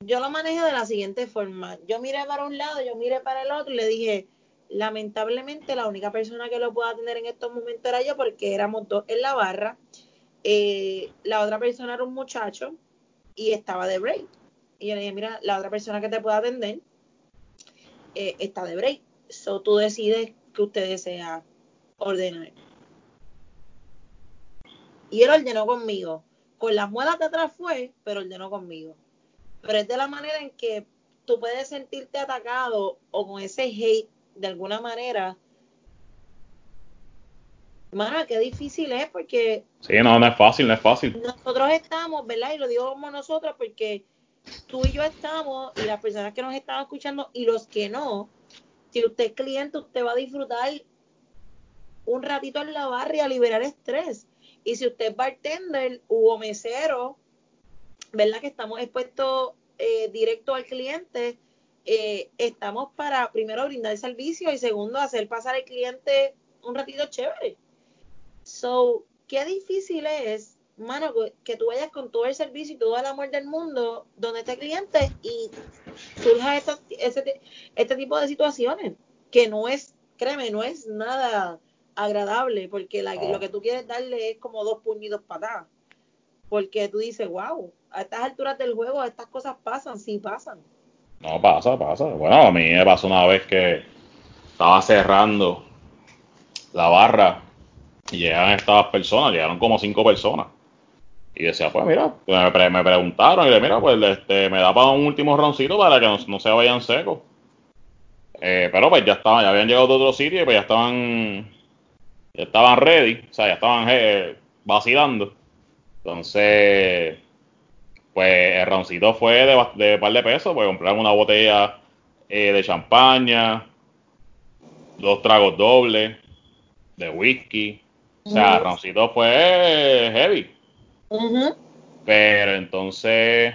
yo lo manejo de la siguiente forma. Yo miré para un lado, yo miré para el otro y le dije, lamentablemente la única persona que lo pueda tener en estos momentos era yo porque éramos dos en la barra. Eh, la otra persona era un muchacho y estaba de break. Y yo le dije, mira, la otra persona que te pueda atender eh, está de break. So tú decides que usted desea ordenar. Y él ordenó conmigo. Con las muelas de atrás fue, pero ordenó conmigo. Pero es de la manera en que tú puedes sentirte atacado o con ese hate de alguna manera. Mano, qué difícil es porque. Sí, no, no es fácil, no es fácil. Nosotros estamos, ¿verdad? Y lo digo como nosotros porque tú y yo estamos, y las personas que nos están escuchando y los que no, si usted es cliente, usted va a disfrutar un ratito en la barra y a liberar estrés. Y si usted es bartender o mesero, ¿verdad? Que estamos expuestos eh, directo al cliente, eh, estamos para primero brindar el servicio y segundo hacer pasar al cliente un ratito chévere. So, qué difícil es, mano, que tú vayas con todo el servicio y todo el amor del mundo donde esté cliente y surja este, este tipo de situaciones que no es, créeme, no es nada agradable porque lo que tú quieres darle es como dos puñitos para Porque tú dices, wow, a estas alturas del juego estas cosas pasan, sí pasan. No, pasa, pasa. Bueno, a mí me pasó una vez que estaba cerrando la barra y llegaron estas personas, llegaron como cinco personas. Y decía, pues mira, me, preguntaron y le mira, pues este, me da para un último roncito para que no, se vayan secos. Eh, pero pues ya estaban, ya habían llegado de otro sitio y pues ya estaban ya estaban ready, o sea, ya estaban eh, vacilando. Entonces, pues el roncito fue de, de par de pesos, pues compraron una botella eh, de champaña, dos tragos dobles de whisky. O sea, el roncito fue heavy. Pero entonces,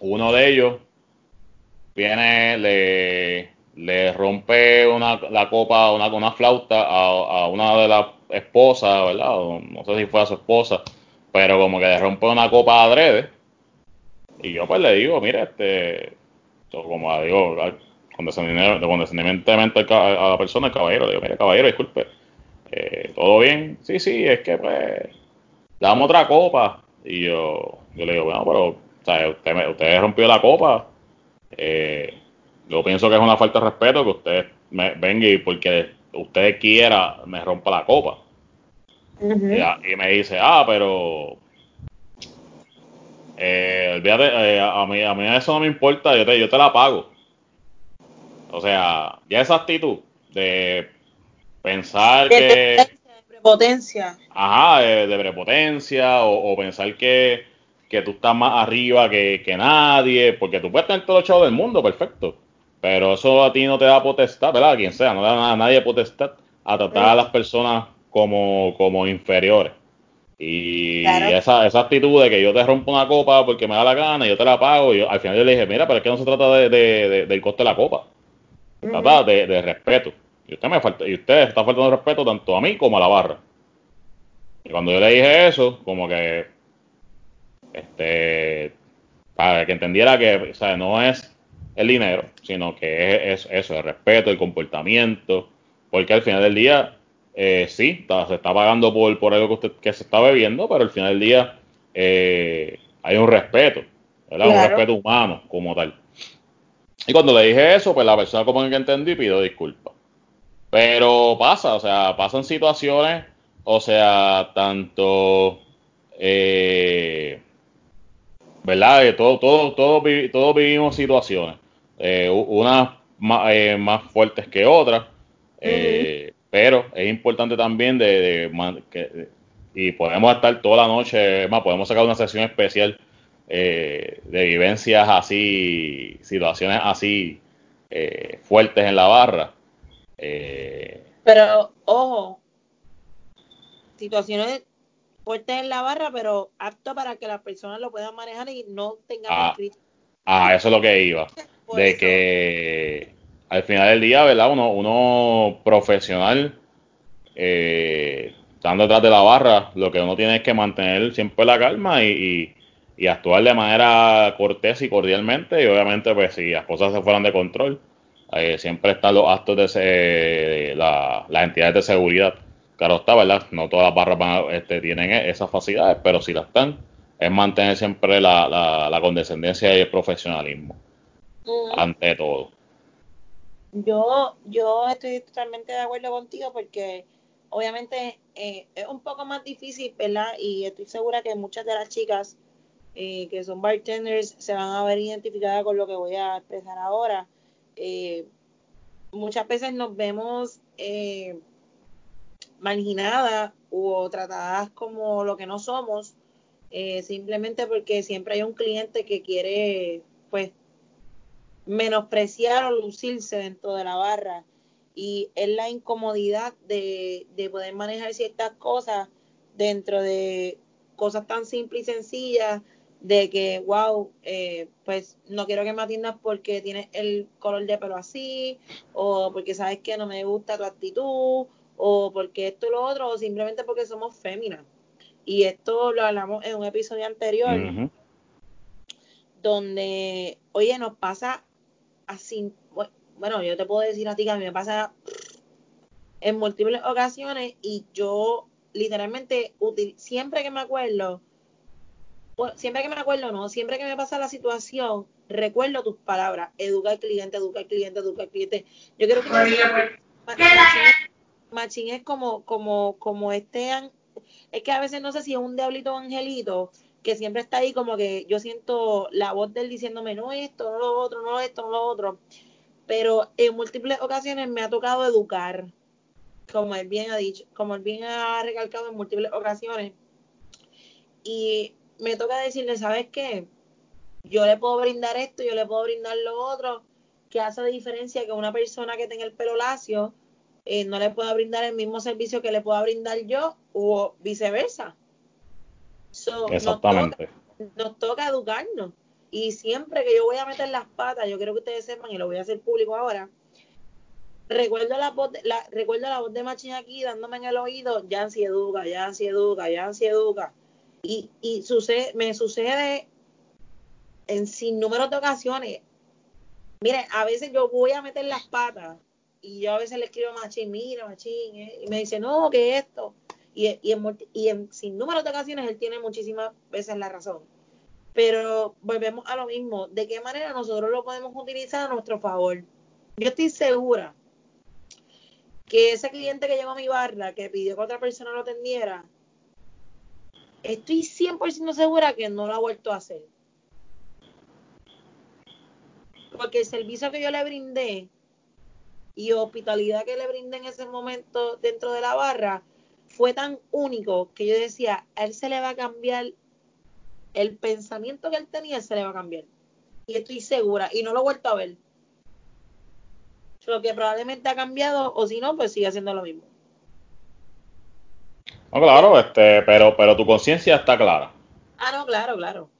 uno de ellos viene, le, le rompe una, la copa, una, una flauta a, a, una de las esposas, ¿verdad? no sé si fue a su esposa, pero como que le rompe una copa adrede. Y yo pues le digo, mire, este, como digo, condescendientemente a la persona, el caballero, le digo, mire, caballero, disculpe, eh, ¿todo bien? Sí, sí, es que pues, damos otra copa. Y yo, yo le digo, bueno, pero, o sea, usted, usted rompió la copa, eh, yo pienso que es una falta de respeto que usted me venga y porque usted quiera me rompa la copa. y, me dice, ah, pero eh, olvídate, eh, a, mí, a mí eso no me importa, yo te, yo te la pago. O sea, ya esa actitud de pensar que... De prepotencia. Ajá, de, prepotencia o, pensar que, que, tú estás más arriba que, que nadie, porque tú puedes tener todo el chavo del mundo, perfecto. Pero eso a ti no te da potestad, ¿verdad? A quien sea, no da a nadie potestad a tratar a las personas como, como inferiores. Y esa, esa actitud de que yo te rompo una copa porque me da la gana y yo te la pago, yo, al final yo le dije, mira, pero es que no se trata de, de, del coste de la copa, se trata de, de, respeto. Y usted me falta, y usted está faltando respeto tanto a mí como a la barra. Y cuando yo le dije eso, como que, este, para que entendiera que, o sea, no es el dinero, sino que es, eso, el respeto, el comportamiento, porque al final del día, eh, sí, se está pagando por, por algo que, usted, que se está bebiendo, pero al final del día eh, hay un respeto, ¿verdad? Un respeto humano como tal. Y cuando le dije eso, pues la persona como que entendí y pidió disculpas. Pero pasa, o sea, pasan situaciones, o sea, tanto eh, ¿verdad? Todos todo, todo, todo, vivimos situaciones eh, unas eh, más, fuertes que otras, eh, pero es importante también de, que, y podemos estar toda la noche, más podemos sacar una sesión especial de vivencias así, situaciones así fuertes en la barra. pero ojo, situaciones fuertes en la barra, pero apto para que las personas lo puedan manejar y no tengan ah, ah, eso es lo que iba. de que al final del día, ¿verdad? Uno, uno profesional, eh, estando detrás de la barra, lo que uno tiene es que mantener siempre la calma y, y, actuar de manera cortés y cordialmente. Y obviamente, pues si las cosas se fueran de control, eh, siempre están los actos de ese, la, las entidades de seguridad. Claro está, ¿verdad? No todas las barras este, tienen esas facilidades, pero si las están, es mantener siempre la, la, la condescendencia y el profesionalismo ante todo. Yo, yo estoy totalmente de acuerdo contigo porque obviamente eh, es un poco más difícil, ¿verdad? Y estoy segura que muchas de las chicas eh, que son bartenders se van a ver identificadas con lo que voy a expresar ahora. Eh, muchas veces nos vemos eh, marginadas o tratadas como lo que no somos, simplemente porque siempre hay un cliente que quiere, pues, menospreciar o lucirse dentro de la barra. Y es la incomodidad de, poder manejar ciertas cosas dentro de cosas tan simples y sencillas de que, wow, eh, pues no quiero que me atiendas porque tienes el color de pelo así, o porque sabes que no me gusta tu actitud, o porque esto y lo otro, o simplemente porque somos féminas. Y esto lo hablamos en un episodio anterior, donde, oye, nos pasa así, bueno, yo te puedo decir a ti que a mí me pasa en múltiples ocasiones y yo literalmente siempre que me acuerdo, siempre que me acuerdo, no, siempre que me pasa la situación, recuerdo tus palabras, educa al cliente, educa al cliente, educa al cliente. Yo creo que Machín, es como, como, como este, es que a veces no sé si es un diablito o angelito, que siempre está ahí como que yo siento la voz de él diciéndome no esto, no lo otro, no esto, no lo otro. Pero en múltiples ocasiones me ha tocado educar, como él bien ha dicho, como él bien ha recalcado en múltiples ocasiones. Y me toca decirle, ¿sabes qué? Yo le puedo brindar esto, yo le puedo brindar lo otro, que hace diferencia que una persona que tenga el pelo lacio eh, no le pueda brindar el mismo servicio que le pueda brindar yo o viceversa. Exactamente. Nos toca, educarnos. Y siempre que yo voy a meter las patas, yo quiero que ustedes sepan, y lo voy a hacer público ahora, recuerdo la voz de, la, recuerdo la voz de Machín aquí dándome en el oído, Yancy educa, Yancy educa, Yancy educa. Y, y sucede, me sucede en sin número de ocasiones. Miren, a veces yo voy a meter las patas y yo a veces le escribo a Machín, mira, Machín, eh", y me dice, no, que esto. Y, y, en, y en sin número de ocasiones él tiene muchísimas veces la razón. Pero volvemos a lo mismo, ¿de qué manera nosotros lo podemos utilizar a nuestro favor? Yo estoy segura que ese cliente que llegó a mi barra, que pidió que otra persona lo atendiera, estoy 100% segura que no lo ha vuelto a hacer. Porque el servicio que yo le brindé y hospitalidad que le brindé en ese momento dentro de la barra fue tan único que yo decía, a él se le va a cambiar el pensamiento que él tenía, se le va a cambiar. Y estoy segura, y no lo he vuelto a ver. Lo que probablemente ha cambiado, o si no, pues sigue haciendo lo mismo. No, claro, este, pero, pero tu conciencia está clara. Ah, no, claro, claro.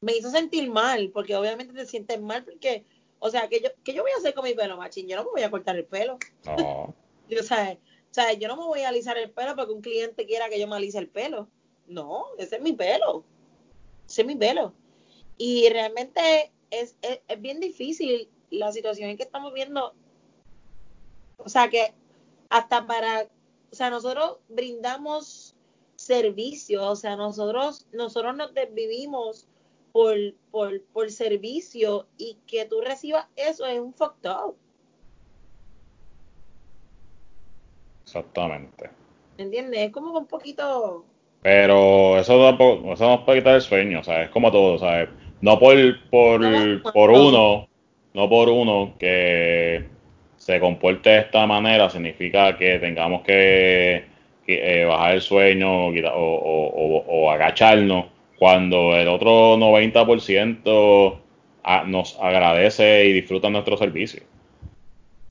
Me hizo sentir mal, porque obviamente te sientes mal, porque, o sea, que yo, que yo voy a hacer con mi pelo, machín, yo no me voy a cortar el pelo. No. o sea, o sea, yo no me voy a alisar el pelo porque un cliente quiera que yo me alice el pelo. No, ese es mi pelo. Ese es mi pelo. Y realmente es, es, bien difícil la situación en que estamos viendo. O sea, que hasta para, o sea, nosotros brindamos servicio, o sea, nosotros, nosotros nos desvivimos por, por, por servicio y que tú recibas eso es un fucked up. Exactamente. ¿Entiendes? Es como un poquito... Pero eso, tampoco, eso nos puede quitar el sueño, o sea, es como todo, ¿sabes? No por, por, por uno, no por uno que se comporte de esta manera significa que tengamos que, eh, bajar el sueño o, agacharnos cuando el otro 90% nos agradece y disfruta nuestro servicio.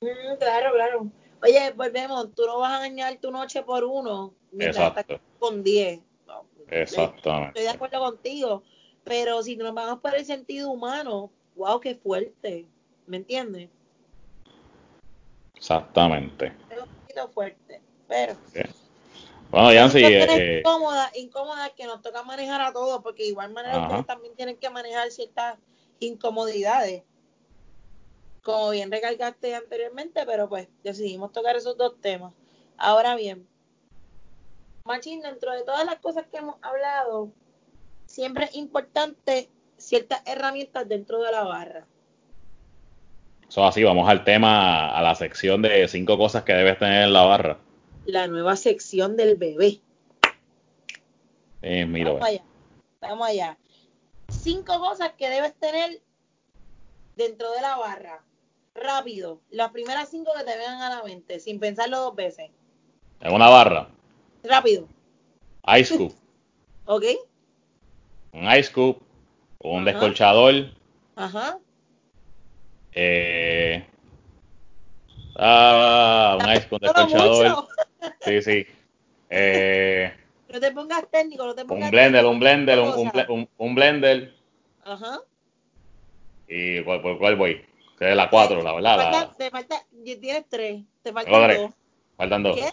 Mm, claro, claro Oye, volvemos, tú no vas a dañar tu noche por uno mientras Exacto. estás con 10. Exactamente. Estoy de acuerdo contigo, pero si nos vamos por el sentido humano, wow, qué fuerte, ¿me entiendes? Exactamente. Es un poquito fuerte, pero... Bueno, Yancy, eh, eh, incómodas, incómodas que nos toca manejar a todos, porque de igual manera Ajá. ustedes también tienen que manejar ciertas incomodidades. Como bien recalcaste anteriormente, pero pues decidimos tocar esos dos temas. Ahora bien, Machín, dentro de todas las cosas que hemos hablado, siempre es importante ciertas herramientas dentro de la barra. eso así, vamos al tema, a la sección de cinco cosas que debes tener en la barra. La nueva sección del bebé. Eh, mira, Vamos allá. Vamos allá. Cinco cosas que debes tener dentro de la barra. Rápido. Las primeras cinco que te vengan a la mente, sin pensarlo dos veces. en una barra, Rápido. ice scoop, ¿Ok? un ice scoop, un Ajá. descolchador, Ajá. eh, ah, un ice un Todo descolchador, sí, sí, eh, No te pongas técnico, no te pongas un blender, técnico, un blender, un, un un- blender, Ajá. y ¿cuál, cuál- cuál voy? Que es la 4, la verdad, Te la, falta, te falta, y tienes tres. Te Tengo faltan tres. dos. faltan dos. ¿Qué?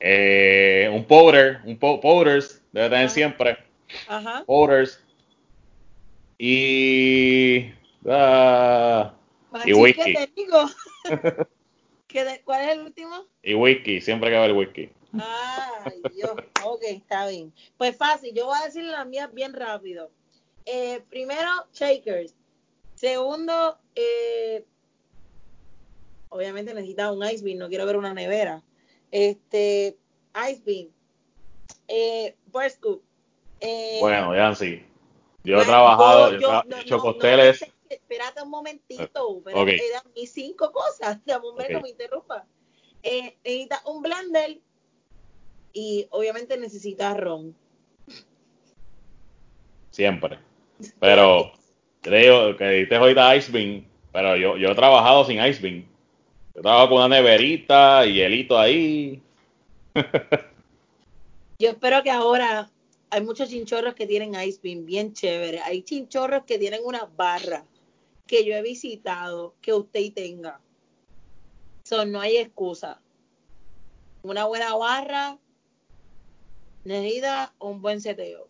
Eh, un powder, un po- powders, debe tener Ajá. siempre, Ajá. powders, y, ah, Machín, whisky. ¿qué técnico? ¿Qué de- ¿Cuál es el último? y whisky, siempre que va el whisky. Ay, Dios. Ok, está bien. Pues fácil, yo voy a decir las mías bien rápido. Eh, primero, shakers. Segundo, eh, obviamente necesita un ice bean, no quiero ver una nevera. Este, ice bean. Eh, bar scoop. Eh, Bueno, Yancy, yo he trabajado, yo- he no, hecho no, cócteles, no, espérate un momentito, espérate, Ok. eran mis cinco cosas, de momento Ok. me interrumpa. Eh, necesitas un blender y obviamente necesitas ron. siempre. Pero, digo, que dijiste ahorita Ice Bean, pero yo, yo he trabajado sin Ice Bean. Yo trabajo con una neverita y hielito ahí. Yo espero que ahora hay muchos chinchorros que tienen ice bien chévere. Hay chinchorros que tienen una barra que yo he visitado que usted tenga. So, no hay excusa. Una buena barra necesita un buen seteo.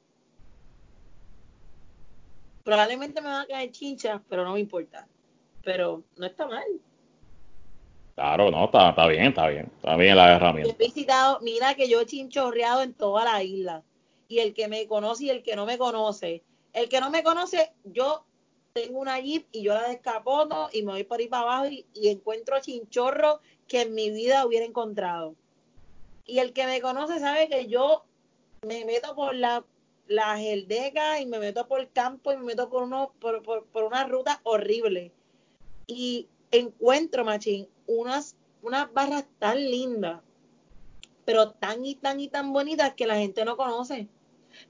Probablemente me van a caer chinchas, pero no me importa. Pero no está mal. Claro, no, está, está bien, está bien. Está bien la Yo he herramienta. visitado, mira que yo he chinchorreado en toda la isla. Y el que me conoce y el que no me conoce. El que no me conoce, yo tengo una jeep y yo la descapoto y me voy por ahí para abajo y, y encuentro chinchorros que en mi vida hubiera encontrado. Y el que me conoce sabe que yo me meto por la, la geldeca y me meto por el campo y me meto por, uno, por una ruta horrible. Y encuentro, machín, unas, unas barras tan lindas, pero tan y tan y tan bonitas que la gente no conoce.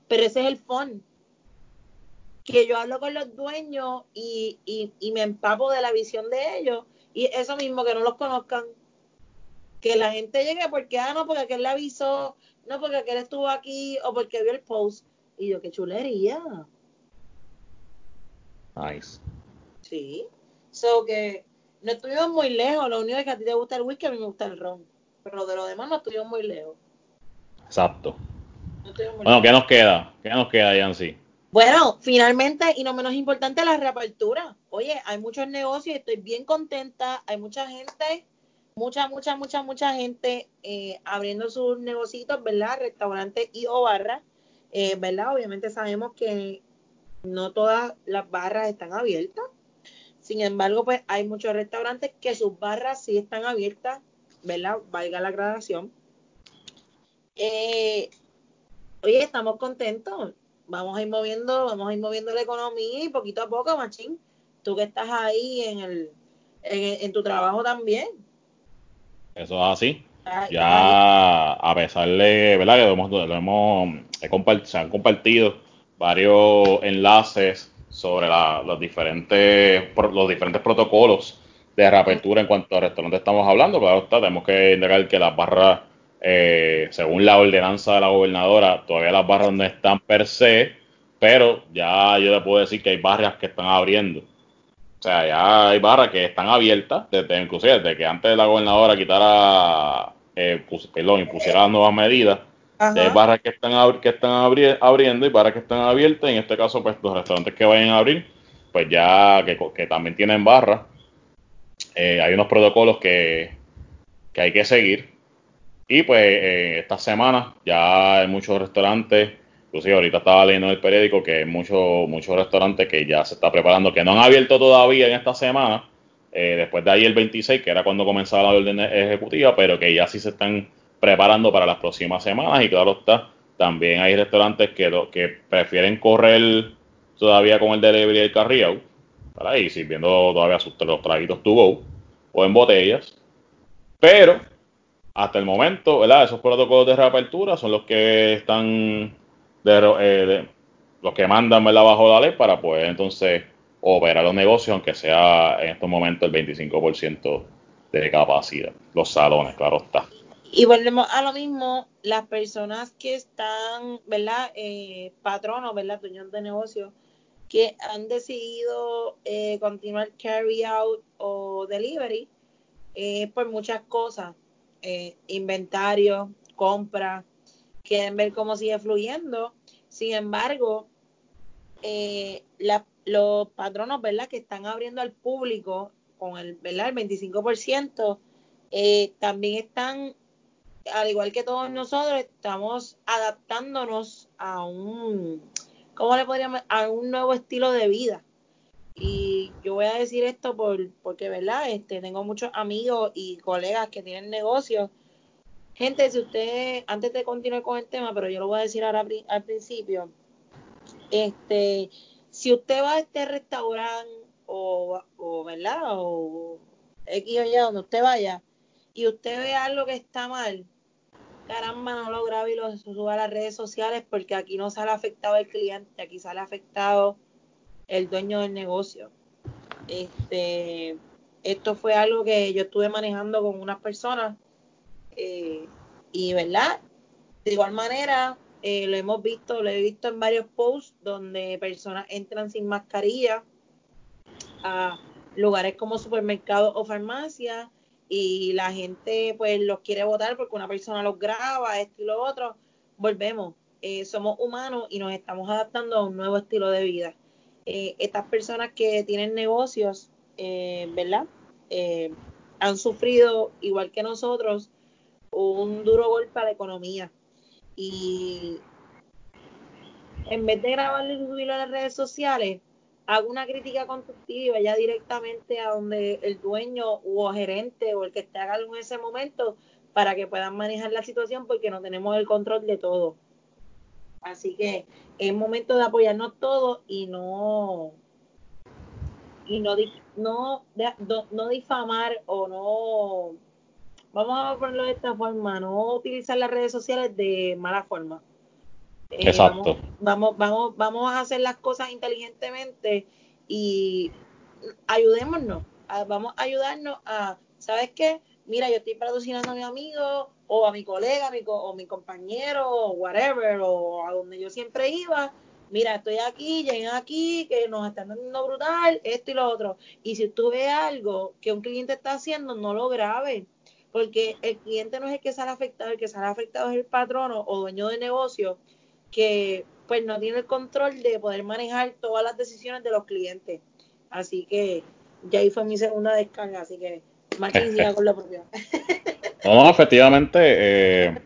Pero ese es el fun. Que yo hablo con los dueños y, y, y me empapo de la visión de ellos. Y eso mismo, que no los conozcan. Que la gente llegue porque, ah, no, porque aquel le avisó, no, porque aquel estuvo aquí o porque vio el post. Y yo, qué chulería. Nice. Sí. So que no estuvimos muy lejos. Lo único es que a ti te gusta el whisky, a mí me gusta el ron. Pero de lo demás no estuvimos muy lejos. Exacto. No estuvimos muy Bueno, lejos. ¿qué nos queda? ¿Qué nos queda, Yancy? Bueno, finalmente, y no menos importante, la reapertura. Oye, hay muchos negocios y estoy bien contenta. Hay mucha gente, mucha, mucha, mucha, mucha gente eh, abriendo sus negocios, ¿verdad? Restaurantes y o barras, eh, ¿verdad? Obviamente sabemos que no todas las barras están abiertas. Sin embargo, pues hay muchos restaurantes que sus barras sí están abiertas, ¿verdad? Valga la aclaración. Eh, oye, estamos contentos. Vamos a ir moviendo, vamos a ir moviendo la economía y poquito a poco, machín. Tú que estás ahí en el, en, en tu trabajo también. Eso es así. Ya a pesar de, ¿verdad? Que lo hemos, lo hemos he compart- se han compartido varios enlaces sobre la- los diferentes los diferentes protocolos de reapertura en cuanto a restaurantes estamos hablando, claro está, tenemos que indicar que las barras, eh, según la ordenanza de la gobernadora, todavía las barras no están per se, pero ya yo le puedo decir que hay barrias que están abriendo. O sea, ya hay barras que están abiertas, desde, inclusive desde que antes la gobernadora quitara, eh, perdón, impusiera las nuevas medidas, hay barras que están, que están abriendo y barras que están abiertas. En este caso, pues los restaurantes que vayan a abrir, pues ya que, también tienen barras, eh, hay unos protocolos que, hay que seguir. Y pues eh, esta semana ya hay muchos restaurantes, inclusive ahorita estaba leyendo en el periódico que hay muchos muchos restaurantes que ya se está preparando, que no han abierto todavía en esta semana, eh, después de ahí el 26, que era cuando comenzaba la orden ejecutiva, pero que ya sí se están preparando para las próximas semanas. Y claro está, también hay restaurantes que, que prefieren correr todavía con el delivery del carry para ir sirviendo todavía sus, los traguitos to go o en botellas. Pero hasta el momento, ¿verdad? Esos protocolos de reapertura son los que están eh, los que mandan ¿verdad? bajo la ley para poder entonces operar los negocios, aunque sea en estos momentos el 25% de capacidad. Los salones, claro está. Y volvemos a lo mismo, las personas que están, ¿verdad? Eh, patronos, ¿verdad? Dueños de negocios que han decidido eh, continuar carry out o delivery eh, por muchas cosas, eh, inventario, compra, quieren ver cómo sigue fluyendo. Sin embargo, eh, los patronos, ¿verdad? Que están abriendo al público con el, ¿verdad? El 25%, también están al igual que todos nosotros, estamos adaptándonos a un, ¿cómo le podríamos? A un nuevo estilo de vida. Y yo voy a decir esto por, porque, ¿verdad? Este, tengo muchos amigos y colegas que tienen negocios. Gente, si usted, antes de continuar con el tema, pero yo lo voy a decir ahora al principio, este, si usted va a este restaurante o, o ¿verdad? O X o Y, donde usted vaya, y usted ve algo que está mal, caramba, no lo grabe y lo suba a las redes sociales porque aquí no sale afectado el cliente, aquí sale afectado el dueño del negocio. Este, esto fue algo que yo estuve manejando con unas personas eh, y, ¿verdad? De igual manera, eh, lo hemos visto, lo he visto en varios posts donde personas entran sin mascarilla a lugares como supermercados o farmacias y la gente pues los quiere votar porque una persona los graba, esto y lo otro, volvemos. Eh, somos humanos y nos estamos adaptando a un nuevo estilo de vida. Eh, estas personas que tienen negocios, ¿verdad? han sufrido, igual que nosotros, un duro golpe a la economía. Y en vez de grabarlo y subirlo a las redes sociales, hago una crítica constructiva ya directamente a donde el dueño o gerente o el que esté a cargo en ese momento para que puedan manejar la situación porque no tenemos el control de todo. Así que es momento de apoyarnos todos y no y no no, no difamar o no vamos a ponerlo de esta forma, no utilizar las redes sociales de mala forma. Eh, Exacto. Vamos, vamos, vamos, a hacer las cosas inteligentemente y ayudémonos. vamos a ayudarnos a, ¿sabes qué? Mira, yo estoy patrocinando a mi amigo o a mi colega mi o mi compañero o whatever o a donde yo siempre iba. Mira, estoy aquí, llegué aquí, que nos están dando brutal, esto y lo otro. Y si tú ves algo que un cliente está haciendo, no lo grabes porque el cliente no es el que sale afectado, el que sale afectado es el patrono o dueño de negocio que pues no tiene el control de poder manejar todas las decisiones de los clientes. Así que ya ahí fue mi segunda descarga, así que Martín siga con lo propio. no, efectivamente, eh,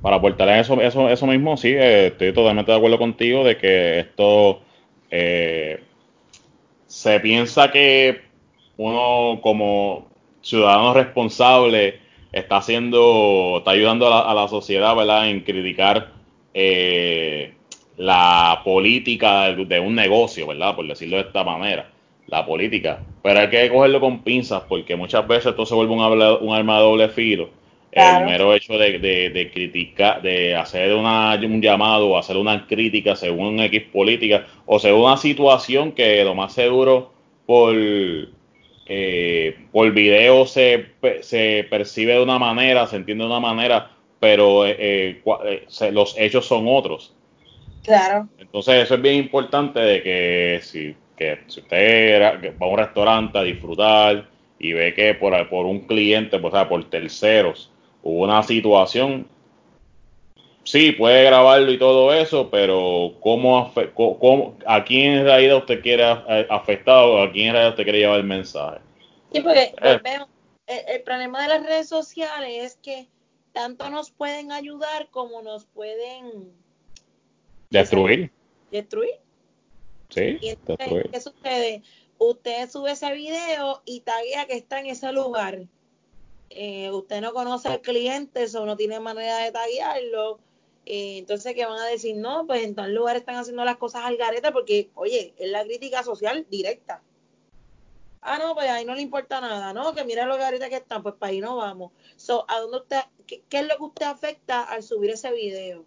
para aportar eso, eso, eso mismo, sí, eh, estoy totalmente de acuerdo contigo de que esto eh, se piensa que uno como ciudadano responsable está haciendo, está ayudando a la, sociedad, ¿verdad? En criticar eh, la política de, un negocio, ¿verdad? Por decirlo de esta manera, la política. Pero hay que cogerlo con pinzas porque muchas veces esto se vuelve un, un arma de doble filo. El mero hecho de, de, criticar, de hacer una, un llamado o hacer una crítica según un X política o según una situación que lo más seguro por eh, por video se, se percibe de una manera, se entiende de una manera, pero eh, los hechos son otros. Claro. Entonces eso es bien importante de que si, que si usted va a un restaurante a disfrutar y ve que por, por un cliente, o sea, por terceros, hubo una situación, sí, puede grabarlo y todo eso, pero ¿cómo, cómo a quién en realidad usted quiere afectado, a quién en realidad usted quiere llevar el mensaje? Sí, porque eh. el, problema de las redes sociales es que tanto nos pueden ayudar como nos pueden destruir. Destruir. Sí, y entonces, ¿qué sucede? Usted sube ese video y taguea que está en ese lugar. Eh, usted no conoce al cliente, eso no tiene manera de taguearlo eh, entonces, ¿qué van a decir? No, pues en tal lugar están haciendo las cosas al garete porque, oye, es la crítica social directa. Ah, no, pues ahí no le importa nada, ¿no? Que mira los garetes que están, pues para ahí no vamos. So, ¿a dónde usted, qué, es lo que usted afecta al subir ese video?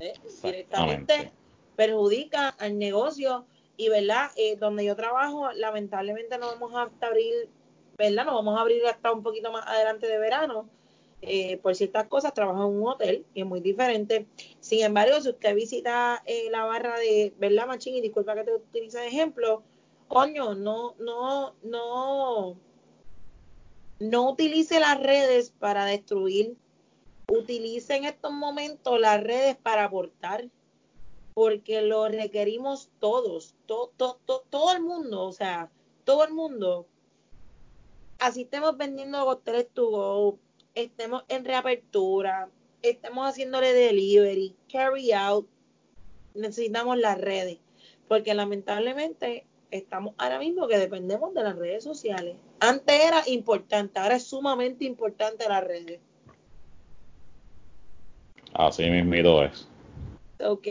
¿Eh? Directamente perjudica al negocio y, ¿verdad? Eh, donde yo trabajo, lamentablemente no vamos a abrir, ¿verdad? No vamos a abrir hasta un poquito más adelante de verano eh, por ciertas cosas trabaja en un hotel y es muy diferente. Sin embargo, si usted visita eh, la barra de, ¿verdad, Machín? Y disculpa que te utilice de ejemplo, coño, no, no, no, no utilice las redes para destruir. Utilice en estos momentos las redes para aportar, porque lo requerimos todos, todo, todo, todo el mundo, o sea, todo el mundo. Así estemos vendiendo hoteles to estemos en reapertura, estemos haciéndole delivery, carry out, necesitamos las redes, porque lamentablemente estamos ahora mismo que dependemos de las redes sociales. Antes era importante, ahora es sumamente importante las redes. Así mismo es. Ok.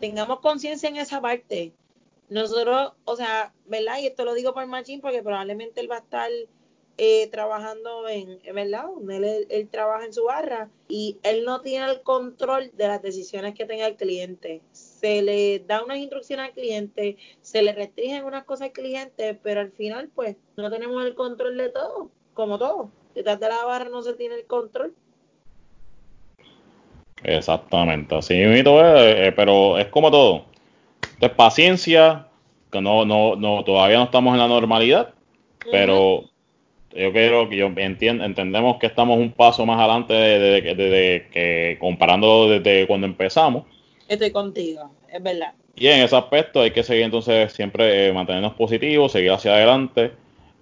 Tengamos conciencia en esa parte. Nosotros, o sea, ¿verdad? Y esto lo digo por Machín porque probablemente él va a estar eh, trabajando en, ¿verdad? él, trabaja en su barra y él no tiene el control de las decisiones que tenga el cliente. Se le da unas instrucciones al cliente, se le restringen unas cosas al cliente, pero al final, pues, no tenemos el control de todo, como todo. Detrás de la barra no se tiene el control. Exactamente, así mismo eh, pero es como todo. Entonces, paciencia, que no, no, no, todavía no estamos en la normalidad, pero yo creo que yo entiendo, entendemos que estamos un paso más adelante de, que comparando desde cuando empezamos. Estoy contigo, es verdad. Y en ese aspecto hay que seguir entonces siempre eh, mantenernos positivos, seguir hacia adelante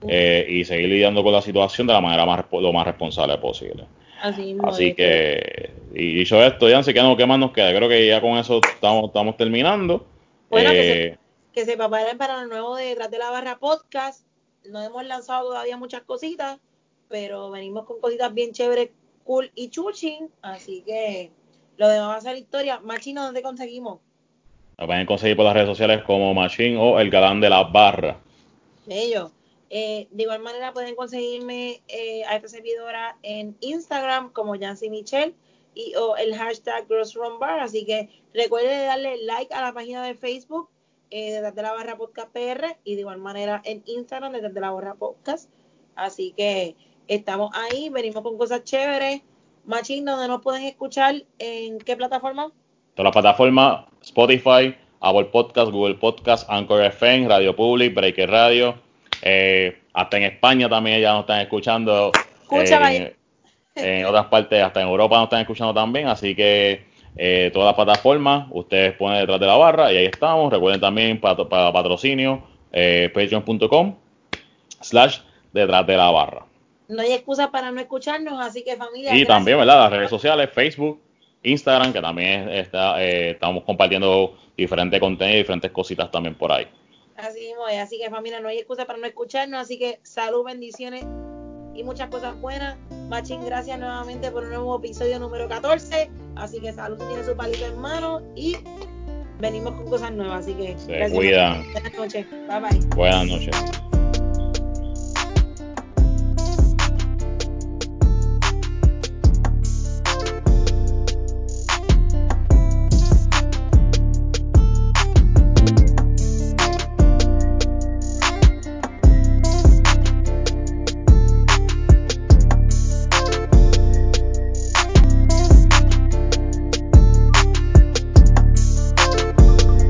eh, y seguir lidiando con la situación de la manera más lo más responsable posible. Así, Así que, y dicho esto, ya sé que no, ¿qué más nos queda? Creo que ya con eso estamos, estamos terminando. Bueno, que, se, eh, que se preparen para el nuevo de Detrás de la Barra podcast no hemos lanzado todavía muchas cositas, pero venimos con cositas bien chéveres, cool y chuching, así que lo demás va a ser historia. Machino, ¿dónde conseguimos? Lo pueden conseguir por las redes sociales como Machine o el galán de la barra. Bello. Eh, de igual manera pueden conseguirme eh, a esta servidora en Instagram como Jancy Michelle y o el hashtag Bar. Así que recuerden darle like a la página de Facebook eh, detrás de la barra podcast PR y de igual manera en Instagram detrás de la barra podcast. Así que estamos ahí, venimos con cosas chéveres. Machín, donde nos pueden escuchar, ¿en qué plataforma? Todas las plataformas, Spotify, Apple Podcast, Google Podcast, Anchor FM, Radio Public, Breaker Radio. Eh, hasta en España también ya nos están escuchando. Eh, en otras partes, hasta en Europa nos están escuchando también. Así que eh, todas las plataformas, ustedes ponen detrás de la barra y ahí estamos. Recuerden también para, patrocinio, eh, patreon.com slash detrás de la barra. No hay excusa para no escucharnos, así que familia. Y también, ¿verdad? Las redes sociales, Facebook, Instagram, que también está, eh, estamos compartiendo diferente contenido, diferentes cositas también por ahí. Así mismo así que familia, no hay excusa para no escucharnos, así que salud, bendiciones y muchas cosas buenas. Machín, gracias nuevamente por un nuevo episodio número 14. Así que salud tiene su palito en mano y venimos con cosas nuevas. Así que se cuidan. Buenas noches. Bye bye. Buenas noches.